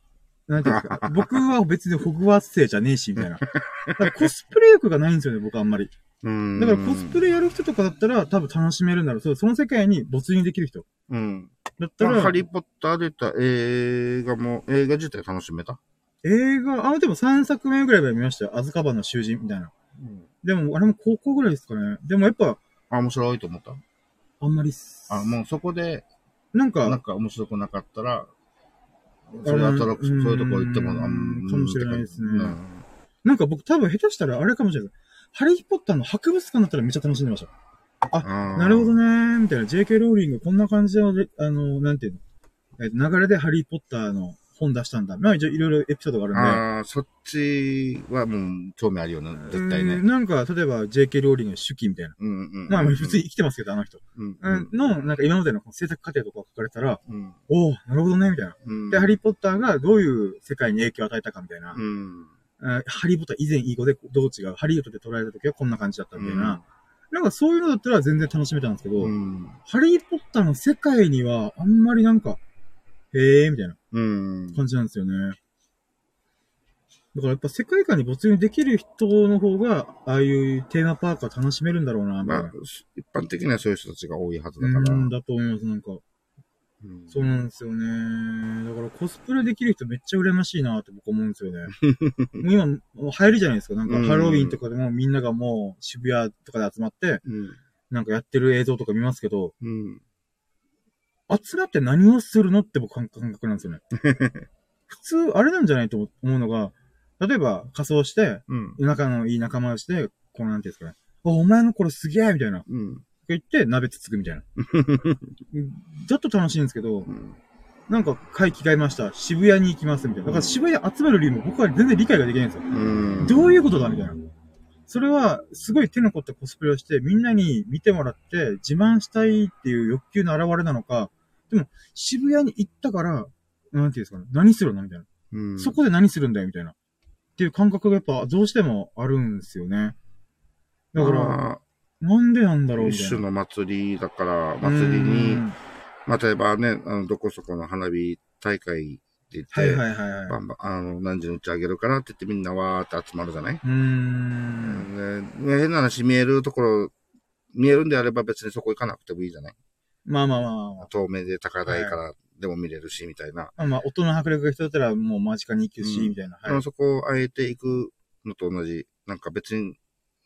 [SPEAKER 1] なんていうんですか。僕は別にホグワーツ生じゃねえし、みたいな。だからコスプレ欲がないんですよね、僕あんまり。
[SPEAKER 2] うん。
[SPEAKER 1] だからコスプレやる人とかだったら多分楽しめるんだろう。そうその世界に没入できる人。
[SPEAKER 2] うん。
[SPEAKER 1] だったら、
[SPEAKER 2] まあハリーポッターで言った映画も、映画自体楽しめた？
[SPEAKER 1] 映画、あ、でも3作目ぐらいまで見ましたよ。アズカバンの囚人みたいな。でも、あれも高校ぐらいですかね。でもやっぱ、
[SPEAKER 2] あ、面白いと思った
[SPEAKER 1] あんまり
[SPEAKER 2] あ、もうそこで、
[SPEAKER 1] なんか、
[SPEAKER 2] なんか面白くなかったら、それアトラクション、そういうとこ行っても、あ
[SPEAKER 1] うんかもしれないですね
[SPEAKER 2] うん
[SPEAKER 1] なんか僕多分下手したらあれかもしれない。ハリーポッターの博物館だったらめっちゃ楽しんでました。
[SPEAKER 2] あー
[SPEAKER 1] なるほどねー、みたいな。JK ローリングこんな感じの、あの、なんていうの、え流れでハリーポッターの本出したんだ。まあいろいろエピソードがあるんで。
[SPEAKER 2] ああ、そっちはもう興味あるよね、絶対ね
[SPEAKER 1] うん。なんか、例えば JK ローリングの手記みたいな。
[SPEAKER 2] うんうん。
[SPEAKER 1] まあ、普通に生きてますけど、あの人。
[SPEAKER 2] うん
[SPEAKER 1] うん、の、なんか今までの制作過程とか書かれたら、
[SPEAKER 2] うん。
[SPEAKER 1] おおなるほどね、みたいな。
[SPEAKER 2] うん。
[SPEAKER 1] で、ハリーポッターがどういう世界に影響を与えたかみたいな。
[SPEAKER 2] うん。
[SPEAKER 1] あハリーポッター以前いい子でどう違う。ハリーポッターで捉えた時はこんな感じだったみたいな。なんかそういうのだったら全然楽しめたんですけど、
[SPEAKER 2] うん。
[SPEAKER 1] ハリーポッターの世界にはあんまりなんか、へえーみたいな
[SPEAKER 2] うん。
[SPEAKER 1] 感じなんですよね。だからやっぱ世界観に没入できる人の方が、ああいうテーマパークは楽しめるんだろうな、みたいな
[SPEAKER 2] まあ。、一般的にはそういう人たちが多いはずだから。
[SPEAKER 1] うん、だと思います、なんか。
[SPEAKER 2] うん
[SPEAKER 1] そうなんですよね。だからコスプレできる人めっちゃ羨ましいなって僕思うんですよね。もう今、もう流行りじゃないですか。なんか
[SPEAKER 2] うん
[SPEAKER 1] ハロウィンとかでもみんながもう渋谷とかで集まって、
[SPEAKER 2] うん。
[SPEAKER 1] なんかやってる映像とか見ますけど、
[SPEAKER 2] うん。
[SPEAKER 1] 集まって何をするのって僕感感覚なんですよね。普通、あれなんじゃないと思うのが、例えば仮装して、
[SPEAKER 2] うん。
[SPEAKER 1] 仲のいい仲間をして、このなんていうんですかね。あ、お前のこれすげえみたいな。
[SPEAKER 2] うん。
[SPEAKER 1] 言って鍋つつくみたいな。だと楽しいんですけど、
[SPEAKER 2] うん
[SPEAKER 1] なんか、会着替えました。渋谷に行きます、みたいな。だから渋谷に集まる理由も僕は全然理解ができないんですよ。
[SPEAKER 2] うん。
[SPEAKER 1] どういうことだみたいな。それは、すごい手の凝ったコスプレをして、みんなに見てもらって、自慢したいっていう欲求の表れなのか、でも、渋谷に行ったから、なんていうんですかね、何するのみたいな。
[SPEAKER 2] うん。
[SPEAKER 1] そこで何するんだよみたいな。っていう感覚がやっぱどうしてもあるんですよね。だから、
[SPEAKER 2] ま
[SPEAKER 1] なんでなんだ
[SPEAKER 2] あ
[SPEAKER 1] ろうみたいな。
[SPEAKER 2] 一種の祭りだから、祭りに、
[SPEAKER 1] うん
[SPEAKER 2] まあ、例えばね、あの、どこそこの花火大会って言って、
[SPEAKER 1] はいはいはいはい。
[SPEAKER 2] バンバン、あの、何時に打ち上げるからって言ってみんなわーって集まるじゃない、
[SPEAKER 1] うーん。
[SPEAKER 2] で変な話見えるところ、見えるんであれば別にそこ行かなくてもいいじゃない？
[SPEAKER 1] まあまあまあまあ。
[SPEAKER 2] 透明で高台からでも見れるし、みたいな。
[SPEAKER 1] まあまあ、音の迫力が必要だったらもう間近に行くし、
[SPEAKER 2] うん
[SPEAKER 1] みたいな。
[SPEAKER 2] でもそこをあえて行くのと同じ、なんか別に、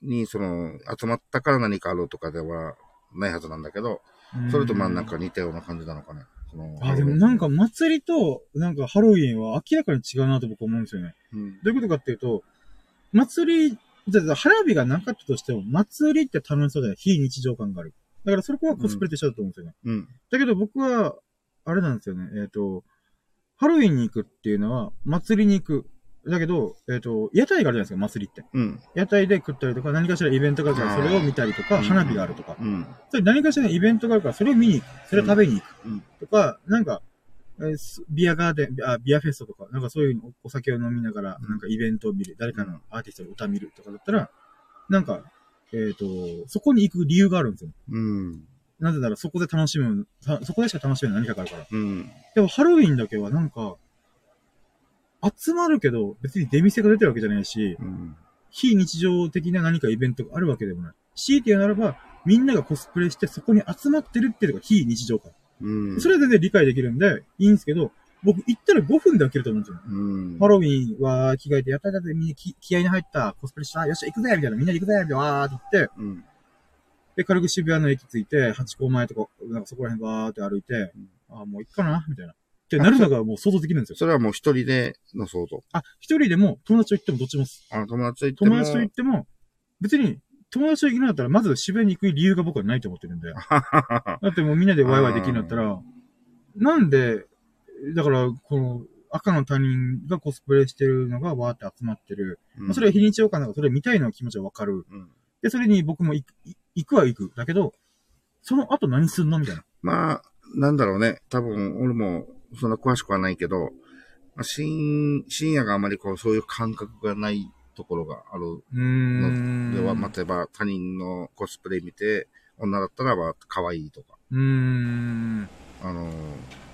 [SPEAKER 2] に、その、集まったから何かあるとかではないはずなんだけど、それとまあなんか似たような感じなのかね。その
[SPEAKER 1] あ、でもなんか、祭りと、なんかハロウィンは明らかに違うなと僕は思うんですよね。
[SPEAKER 2] うん、
[SPEAKER 1] どういうことかっていうと、祭り、だって花火がなかったとしても、祭りって楽しそうじゃない？非日常感がある。だからそこはコスプレと一緒だと思うんですよね。
[SPEAKER 2] うん。
[SPEAKER 1] だけど僕は、あれなんですよね。えっ、と、ハロウィンに行くっていうのは、祭りに行く。だけど、えっ、と、屋台があるじゃないですか、祭りって。
[SPEAKER 2] うん。
[SPEAKER 1] 屋台で食ったりとか、何かしらイベントがあるから、それを見たりとか、
[SPEAKER 2] うん
[SPEAKER 1] 花火があるとか。
[SPEAKER 2] うん。
[SPEAKER 1] それ何かしらのイベントがあるから、それを見に行く。それを食べに行く。
[SPEAKER 2] うん
[SPEAKER 1] とか、なんか、えーすビアガーデン、あビアフェストとか、なんかそういうおお酒を飲みながら、
[SPEAKER 2] うん
[SPEAKER 1] なんかイベントを見る。誰かのアーティストの歌見るとかだったら、なんか、えっ、と、そこに行く理由があるんですよ。
[SPEAKER 2] うん。
[SPEAKER 1] なぜならそこで楽しむ、たそこでしか楽しめない何かがあるから。
[SPEAKER 2] うん。
[SPEAKER 1] でもハロウィンだけはなんか、集まるけど、別に出店が出てるわけじゃないし、
[SPEAKER 2] うん。
[SPEAKER 1] 非日常的な何かイベントがあるわけでもない。強いて言うならば、みんながコスプレしてそこに集まってるっていうのが非日常感。
[SPEAKER 2] うん。
[SPEAKER 1] それは全然理解できるんで、いいんですけど、僕行ったら5分で飽きると思うんですよ。
[SPEAKER 2] うん。
[SPEAKER 1] ハロウィンは着替えて、やったやったみんな気気合いに入ったコスプレした、よっしゃ行くぜみたいな、みんなで行くぜみたいな、わーって言って、
[SPEAKER 2] うん。
[SPEAKER 1] で、軽く渋谷の駅着いて、八甲前とか、なんかそこら辺バーって歩いて、あーもう行くかなみたいな。ってなるのがもう想像できるんですよ。
[SPEAKER 2] それはもう一人での想像。
[SPEAKER 1] あ、一人でも友達と行ってもどっちもっす。
[SPEAKER 2] あの、友達と行っても。
[SPEAKER 1] 友達と行っても、別に、友達と行くんだったら、まず渋谷に行く理由が僕はないと思ってるんで。だってもうみんなでワイワイできるんだったら、なんで、だから、この、赤の他人がコスプレしてるのがわーって集まってる。まあそれは非日常感だから、それ見たいの気持ちはわかる。
[SPEAKER 2] うん。
[SPEAKER 1] で、それに僕も行くい行くは行く。だけど、その後何すんの？みたいな。
[SPEAKER 2] まあ、なんだろうね。多分、俺も、そんな詳しくはないけど、まあ深、深夜があまりこう、そういう感覚がないところがある
[SPEAKER 1] うーん。
[SPEAKER 2] では、まあ、例えば他人のコスプレ見て、女だったらば可愛いとか、
[SPEAKER 1] うーん。
[SPEAKER 2] あのー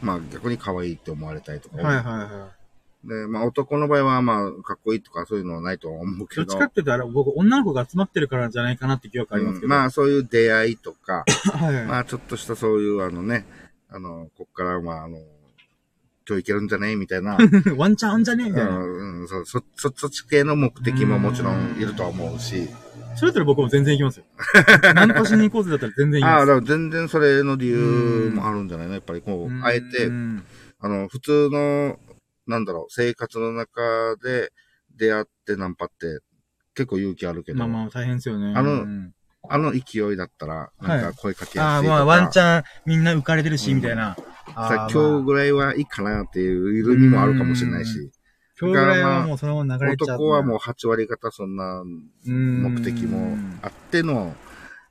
[SPEAKER 2] まあ逆に可愛いって思われたいとか。
[SPEAKER 1] はいはいは
[SPEAKER 2] で、まあ男の場合はまあかっこいいとかそういうのはないとは思う
[SPEAKER 1] い。
[SPEAKER 2] けど。
[SPEAKER 1] どっちかって言ったら、僕、女の子が集まってるからじゃないかなって気がありますけど。
[SPEAKER 2] うんまあそういう出会いとか、
[SPEAKER 1] はいはい。
[SPEAKER 2] まあちょっとしたそういうあのね、あの、こっからまああの、今日いけるんじゃねみたいな。
[SPEAKER 1] ワンチャンあんじゃねえみたいな。
[SPEAKER 2] うん、そ、そ、そっち系の目的ももちろんいるとは思うし。
[SPEAKER 1] それだったら僕も全然行きますよ。ナンパしに行こうぜだったら全然行き
[SPEAKER 2] ああ、
[SPEAKER 1] ます。
[SPEAKER 2] だから全然それの理由もあるんじゃないの？やっぱりこう、あえて
[SPEAKER 1] う、ん
[SPEAKER 2] あの、普通の、なんだろう、生活の中で出会ってナンパって結構勇気あるけど、
[SPEAKER 1] まあまあ大変ですよね。
[SPEAKER 2] あの
[SPEAKER 1] うん
[SPEAKER 2] あの勢いだったら、なんか声かけ
[SPEAKER 1] ああ、
[SPEAKER 2] やすいとか、
[SPEAKER 1] まあワンチャンみんな浮かれてるし、
[SPEAKER 2] うん
[SPEAKER 1] みたいな。
[SPEAKER 2] さ今日ぐらいはいいかなっていう緩みもあるかもしれないし、
[SPEAKER 1] 今日ぐらいはもうそのまま流れちゃう。
[SPEAKER 2] 男はもう8割方そんな目
[SPEAKER 1] 目
[SPEAKER 2] 的もあっての、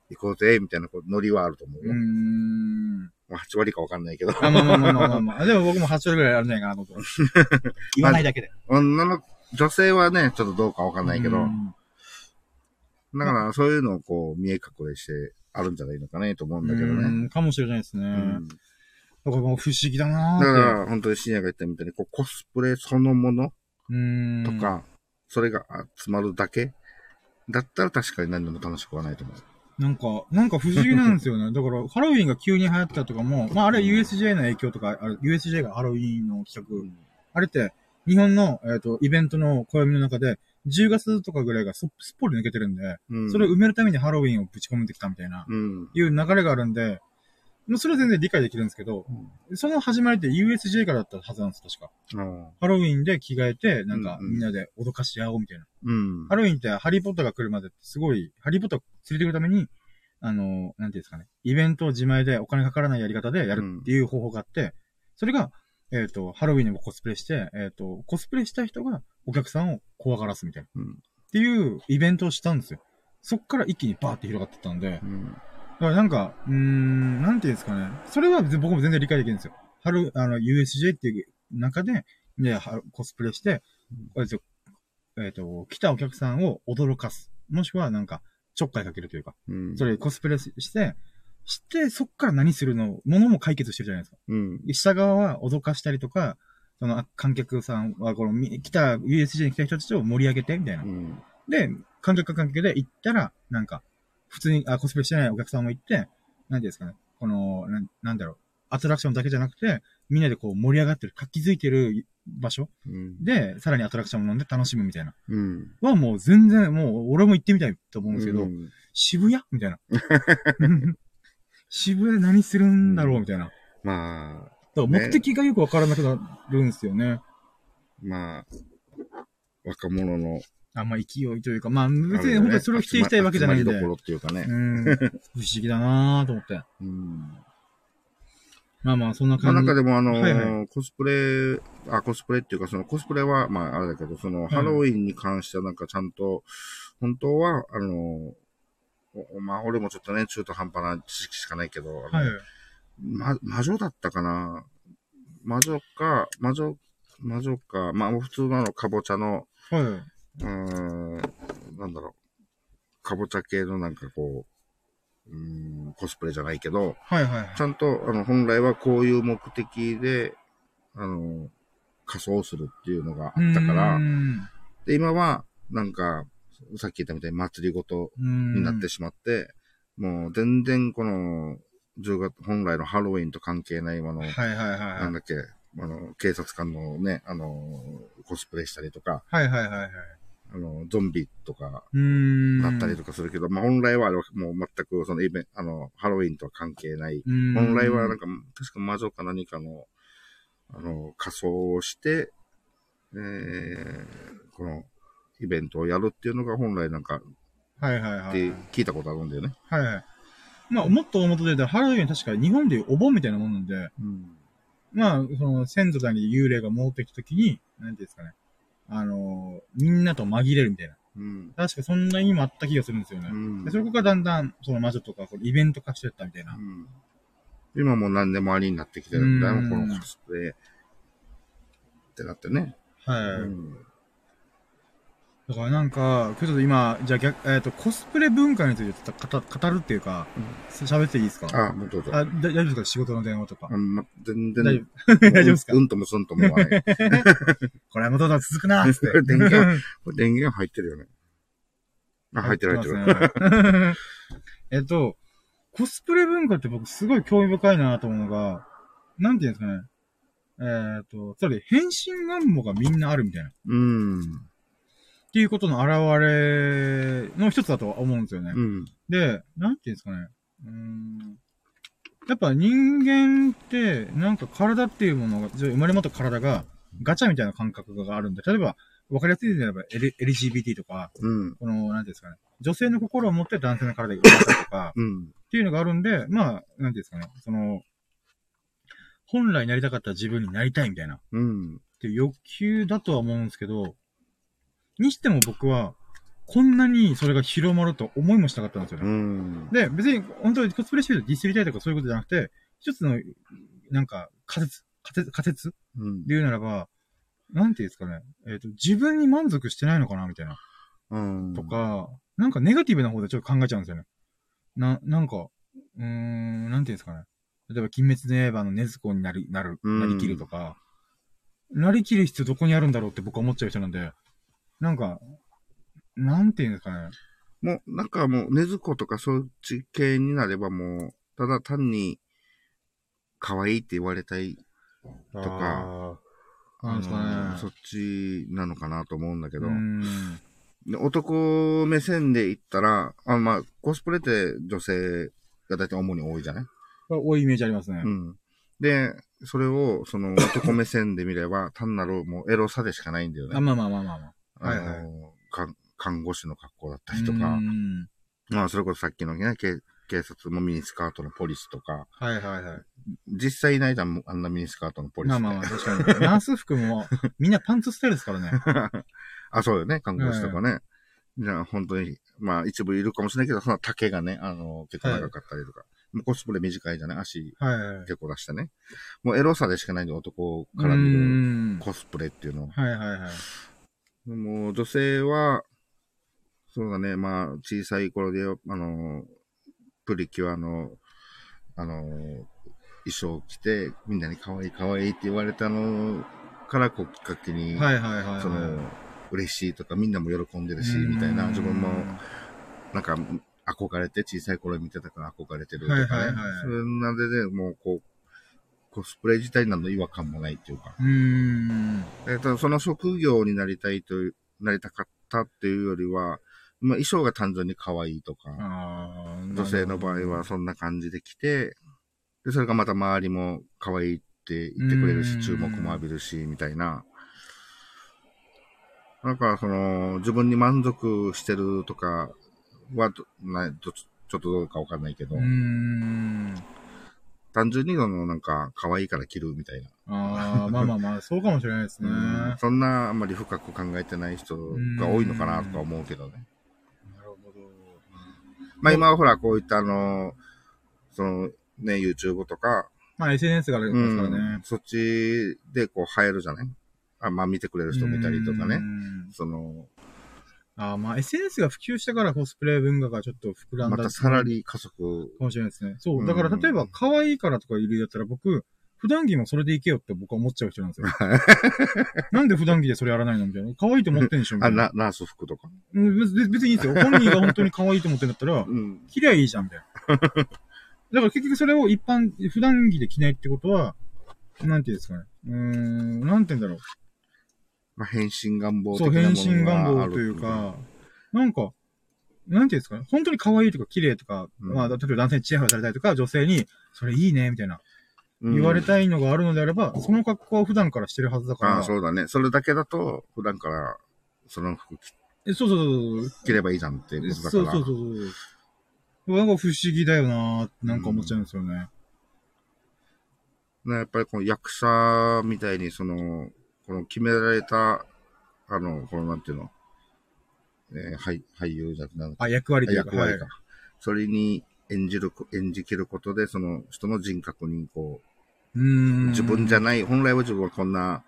[SPEAKER 2] 行こうぜ、みたいなこうノリはあると思うよ。
[SPEAKER 1] ん。
[SPEAKER 2] まあ8割かわかんないけど。
[SPEAKER 1] あ、まあまあまあまあまあまあ。でも僕も8割ぐらいあるんじゃないかなと。言わないだけで。
[SPEAKER 2] 女の、女性はね、ちょっとどうかわかんないけど、
[SPEAKER 1] うん
[SPEAKER 2] だからそういうのをこう見え隠れしてあるんじゃないのかねと思うんだけどね。
[SPEAKER 1] うんかもしれないですね。
[SPEAKER 2] うん
[SPEAKER 1] だからもう不思議だな
[SPEAKER 2] だか。ら、本当に深夜が言ったみたいに、こう、コスプレそのもの
[SPEAKER 1] うーん。
[SPEAKER 2] とか、それが集まるだけだったら確かに何でも楽しくはないと思う。
[SPEAKER 1] なんか、なんか不思議なんですよね。だから、ハロウィンが急に流行ったとかも、まああれ USJ の影響とか、あれ USJ がハロウィンの企画、あれって、日本の、えっ、と、イベントの暦の中で、10月とかぐらいがすすっぽり抜けてるんで、
[SPEAKER 2] うん。
[SPEAKER 1] それを埋めるためにハロウィンをぶち込めてきたみたいな、
[SPEAKER 2] うん。
[SPEAKER 1] いう流れがあるんで、まあそれは全然理解できるんですけど、その始まりって USJ からだったはずなんです、確か。
[SPEAKER 2] うん。
[SPEAKER 1] ハロウィンで着替えて、なんか
[SPEAKER 2] うんうん
[SPEAKER 1] みんなで脅かし合おうみたいな。
[SPEAKER 2] うん。
[SPEAKER 1] ハロウィンってハリーポッターが来るまでってすごい、ハリーポッターを連れてくるために、あの、なんていうんですかね、イベントを自前でお金かからないやり方でやるっていう方法があって、それが、えっ、と、ハロウィンにもコスプレして、えっ、と、コスプレした人がお客さんを怖がらすみたいな。
[SPEAKER 2] うん
[SPEAKER 1] っていうイベントをしたんですよ。そっから一気にバーって広がってったんで、
[SPEAKER 2] うん。
[SPEAKER 1] だからなんか、うーん、なんていうんですかね。それは僕も全然理解できるんですよ。春、あの、USJ っていう中で、ね、はコスプレして、えっ、と、来たお客さんを驚かす。もしくはなんか、ちょっかいかけるというか、
[SPEAKER 2] うん。
[SPEAKER 1] それコスプレして、して、そっから何するの、ものも解決してるじゃないですか。
[SPEAKER 2] うん。
[SPEAKER 1] 下側は脅かしたりとか、そのあ観客さんは、この、み来た、USJ に来た人たちを盛り上げて、みたいな
[SPEAKER 2] う。ん。
[SPEAKER 1] で、観客は観客で行ったら、なんか、普通に、あ、コスプレしてないお客さんも行って、なんていうんですかね、この、なんなんだろう、アトラクションだけじゃなくて、みんなでこう盛り上がってる、活気づいてる場所
[SPEAKER 2] うん。
[SPEAKER 1] で、さらにアトラクションを飲んで楽しむみたいな。
[SPEAKER 2] うん。
[SPEAKER 1] はもう全然、もう俺も行ってみたいと思うんですけど、
[SPEAKER 2] うん
[SPEAKER 1] 渋谷？みたいな。渋谷で何するんだろう？みたいな。だか
[SPEAKER 2] まあ、
[SPEAKER 1] ら目的がよくわからなくなるんですよね。
[SPEAKER 2] まあ、若者の、
[SPEAKER 1] あんま勢いというか、まあ別に本当にそれを否定したいわけじゃないんで。
[SPEAKER 2] どころっていうかね。
[SPEAKER 1] うん。不思議だなぁと思って。
[SPEAKER 2] うん。
[SPEAKER 1] まあまあ、そんな
[SPEAKER 2] まあ
[SPEAKER 1] 感じ。
[SPEAKER 2] 中でもあのー
[SPEAKER 1] はいは
[SPEAKER 2] コスプレ、あ、コスプレっていうか、そのコスプレは、まああれだけど、その、ハロウィンに関してはなんかちゃんと、本当は、あのまあ俺もちょっとね、中途半端な知識しかないけど、
[SPEAKER 1] はい。
[SPEAKER 2] ま、魔女だったかな魔女か、魔女、魔女か、まあ普通のあの、かぼちゃの、
[SPEAKER 1] はい。
[SPEAKER 2] うーん、なんだろう、かぼちゃ系のなんかこう、うーん、コスプレじゃないけど、
[SPEAKER 1] はいはいはい。
[SPEAKER 2] ちゃんと、あの、本来はこういう目的で、あの、仮装するっていうのがあったから
[SPEAKER 1] う、ん
[SPEAKER 2] で、今は、なんか、さっき言ったみたいに祭りごと
[SPEAKER 1] うん
[SPEAKER 2] になってしまって、もう全然この、10月、本来のハロウィンと関係ないもの、
[SPEAKER 1] はいはいはいはい。
[SPEAKER 2] なんだっけ、あの、警察官のね、あの、コスプレしたりとか、
[SPEAKER 1] はいはいはいはい。
[SPEAKER 2] あの、ゾンビとか、
[SPEAKER 1] うーん。
[SPEAKER 2] だったりとかするけど、まあ本来はあれはもう全くそのイベント、あの、ハロウィンとは関係ない。
[SPEAKER 1] うん
[SPEAKER 2] 本来はなんか、確か魔女か何かの、あの、仮装をして、えー、このイベントをやるっていうのが本来なんか、
[SPEAKER 1] はいはいはい。
[SPEAKER 2] って聞いたことあるんだよね。
[SPEAKER 1] はいはい。まあ、もっと表で言うと、ハロウィン確か日本でいうお盆みたいなもんなんで、
[SPEAKER 2] うん。
[SPEAKER 1] まあ、その、先祖だに幽霊が戻ってきたときに、なんていうんですかね。あのーみんなと紛れるみたいな。
[SPEAKER 2] うん。
[SPEAKER 1] 確かそんな意味もあった気がするんですよね。
[SPEAKER 2] うん
[SPEAKER 1] でそこがだんだん、その魔女とか、イベント化してったみたいな。
[SPEAKER 2] うん今もう何でもありになってきてるんだよ、
[SPEAKER 1] うん
[SPEAKER 2] このコスプレ。ってなってね。
[SPEAKER 1] はい。
[SPEAKER 2] うん
[SPEAKER 1] だからなんか、ちょっと今、じゃあ逆、えっ、と、コスプレ文化について語語るっていうか、喋っていいですか？
[SPEAKER 2] あ、もうどうぞ。
[SPEAKER 1] あ、だ大丈夫ですか？仕事の電話とか。
[SPEAKER 2] あんま、全然。
[SPEAKER 1] 大丈夫大丈夫ですか？
[SPEAKER 2] うんともすんともはない。
[SPEAKER 1] これはもうどんどん続くなーっつって。
[SPEAKER 2] 電源これ 電源入ってるよね。あ、入ってる入ってる。
[SPEAKER 1] えっと、コスプレ文化って僕すごい興味深いなと思うのが、なんていうんですかね。えっ、と、つまり変身願望がみんなあるみたいな。っ
[SPEAKER 2] うん。
[SPEAKER 1] ていうことの表れの一つだとは思うんですよね。
[SPEAKER 2] うん。
[SPEAKER 1] で、なんていうんですかね。うーん。やっぱ人間って、なんか体っていうものが、生まれ持った体がガチャみたいな感覚があるんで、例えば、わかりやすいであれば、LGBT とか、
[SPEAKER 2] うん。
[SPEAKER 1] この、なんていうんですかね。女性の心を持って男性の体が生まれたとか、
[SPEAKER 2] うん。
[SPEAKER 1] っていうのがあるんで、まあ、なんていうんですかね。その、本来なりたかった自分になりたいみたいな、っ
[SPEAKER 2] うん。
[SPEAKER 1] ていう欲求だとは思うんですけど、にしても僕は、こんなにそれが広まると思いもしなかったんですよね。
[SPEAKER 2] うん。
[SPEAKER 1] で、別に、本当にコスプレしてるとディスりたいとかそういうことじゃなくて、一つの、なんか、仮説、仮説、仮説
[SPEAKER 2] うん。
[SPEAKER 1] で言うならば、なんていうんですかね。えっ、と、自分に満足してないのかなみたいな。
[SPEAKER 2] うん。
[SPEAKER 1] とか、なんかネガティブな方でちょっと考えちゃうんですよね。な、なんか、うーん、なんていうんですかね。例えば、鬼滅の刃の禰豆子になり、なる、
[SPEAKER 2] うん
[SPEAKER 1] なりきるとか、なりきる必要どこにあるんだろうって僕は思っちゃう人なんで、なんか、なんていうんですかね。
[SPEAKER 2] もう、なんかもう、ねずことかそっち系になればもう、ただ単に、可愛いって言われたい、
[SPEAKER 1] と
[SPEAKER 2] か、
[SPEAKER 1] なんですかね。
[SPEAKER 2] そっちなのかなと思うんだけど、男目線で言ったら、あまあ、コスプレって女性が大体主に多いじゃない？
[SPEAKER 1] 多いイメージありますね。
[SPEAKER 2] うん。で、それを、その男目線で見れば、単なるもうエロさでしかないんだよね。
[SPEAKER 1] あ、まあまあまあまあまあ。
[SPEAKER 2] あ
[SPEAKER 1] はいはい
[SPEAKER 2] 看護師の格好だったりとか、
[SPEAKER 1] うん
[SPEAKER 2] まあ、それこそさっきのね、警警察もミニスカートのポリスとか、
[SPEAKER 1] はいはいはい。
[SPEAKER 2] 実際いないじゃん、あんなミニスカートのポリス。
[SPEAKER 1] まあまあまあ、確かに。ナース服も、みんなパンツスタイルですからね。
[SPEAKER 2] あ、そうよね、看護師とかね。じゃあ、本当に、まあ、一部いるかもしれないけど、その丈がね、あの、結構長かったりとか。もうコスプレ短いじゃない？足
[SPEAKER 1] はいはいはい。
[SPEAKER 2] 結構出してね。もうエロさでしかないんで、男から見
[SPEAKER 1] う
[SPEAKER 2] る
[SPEAKER 1] ん
[SPEAKER 2] コスプレっていうのは。
[SPEAKER 1] はいはいはい。
[SPEAKER 2] もう女性は、そうだね、まあ、小さい頃で、あの、プリキュアの、あの、衣装を着て、みんなに可愛い可愛いって言われたのから、こう、きっかけに、
[SPEAKER 1] はいはいはい、はい。
[SPEAKER 2] その、嬉しいとか、みんなも喜んでるし、みたいな、自分も、なんか、憧れて、小さい頃見てたから憧れてるとかね。
[SPEAKER 1] はいはいはい
[SPEAKER 2] それなんでね、もう、こう、コスプレ自体に何の違和感もないっていうか。
[SPEAKER 1] うーん。
[SPEAKER 2] えっと、その職業になりたいという、なりたかったっていうよりは、まあ、衣装が単純に可愛いとか、女性の場合は、そんな感じで来て、で、それがまた周りも可愛いって言ってくれるし、
[SPEAKER 1] うん
[SPEAKER 2] 注目も浴びるし、みたいな。だから、その、自分に満足してるとかはど、などちょっとどうかわかんないけど、
[SPEAKER 1] うーん。
[SPEAKER 2] 単純にその、なんか、可愛いから着るみたいな。
[SPEAKER 1] ああ、まあまあまあ、そうかもしれないですね。
[SPEAKER 2] うんそんなあんまり深く考えてない人が多いのかなとか思うけどね。
[SPEAKER 1] なるほど。
[SPEAKER 2] まあ今はほら、こういったあの、そのね、YouTube とか、
[SPEAKER 1] まあ SNS がありますから
[SPEAKER 2] うん
[SPEAKER 1] ね。
[SPEAKER 2] そっちでこう流行るじゃない？あ、まあ見てくれる人もいたりとか
[SPEAKER 1] う
[SPEAKER 2] ね。
[SPEAKER 1] ん
[SPEAKER 2] その、
[SPEAKER 1] ああ、まあ SNS が普及したからコスプレ文化がちょっと膨らんだ。
[SPEAKER 2] またさらに加速。
[SPEAKER 1] かもしれないですね。そうう。
[SPEAKER 2] ん
[SPEAKER 1] だから例えば可愛いからとかいるやったら僕、普段着もそれでいけよって僕は思っちゃう人なんですよ。なんで普段着でそれやらないのみたいな。可愛いと思ってんでしょみた
[SPEAKER 2] あ、
[SPEAKER 1] いな。
[SPEAKER 2] な、ナース服とか。
[SPEAKER 1] うん別別にいいですよ。本人が本当に可愛いと思ってんだったら、
[SPEAKER 2] うん。
[SPEAKER 1] 着りゃいいじゃん、みたいな。だから結局それを一般、普段着で着ないってことは、なんていうんですかね。うーん、なんて言うんだろう。
[SPEAKER 2] まあ、変身願望的
[SPEAKER 1] そう、
[SPEAKER 2] なもの
[SPEAKER 1] 変身願
[SPEAKER 2] がある
[SPEAKER 1] 望というか、なんか、なんていうんですかね。本当に可愛いとか綺麗とか、
[SPEAKER 2] うん
[SPEAKER 1] まあ、例えば男性にチヤホヤされたりとか、女性に、それいいね、みたいな、
[SPEAKER 2] うん
[SPEAKER 1] 言われたいのがあるのであれば、その格好は普段からしてるはずだから。
[SPEAKER 2] ああ、そうだね。それだけだと、普段からその服着
[SPEAKER 1] えそうそうそうそう。
[SPEAKER 2] 着ればいいじゃんっていうことだから。
[SPEAKER 1] そうそうそうそう。なんか不思議だよなーってなんか思っちゃうんですよね。
[SPEAKER 2] ね、やっぱりこの役者みたいに、その、この決められた、あの、このなんていうの、えー俳俳優じゃなくて、
[SPEAKER 1] あ、役割というか。
[SPEAKER 2] 役割か。
[SPEAKER 1] はい
[SPEAKER 2] それに演じるこ、演じきることで、その人の人格にこ
[SPEAKER 1] うー
[SPEAKER 2] う、
[SPEAKER 1] ん。
[SPEAKER 2] 自分じゃない、本来は自分はこんな、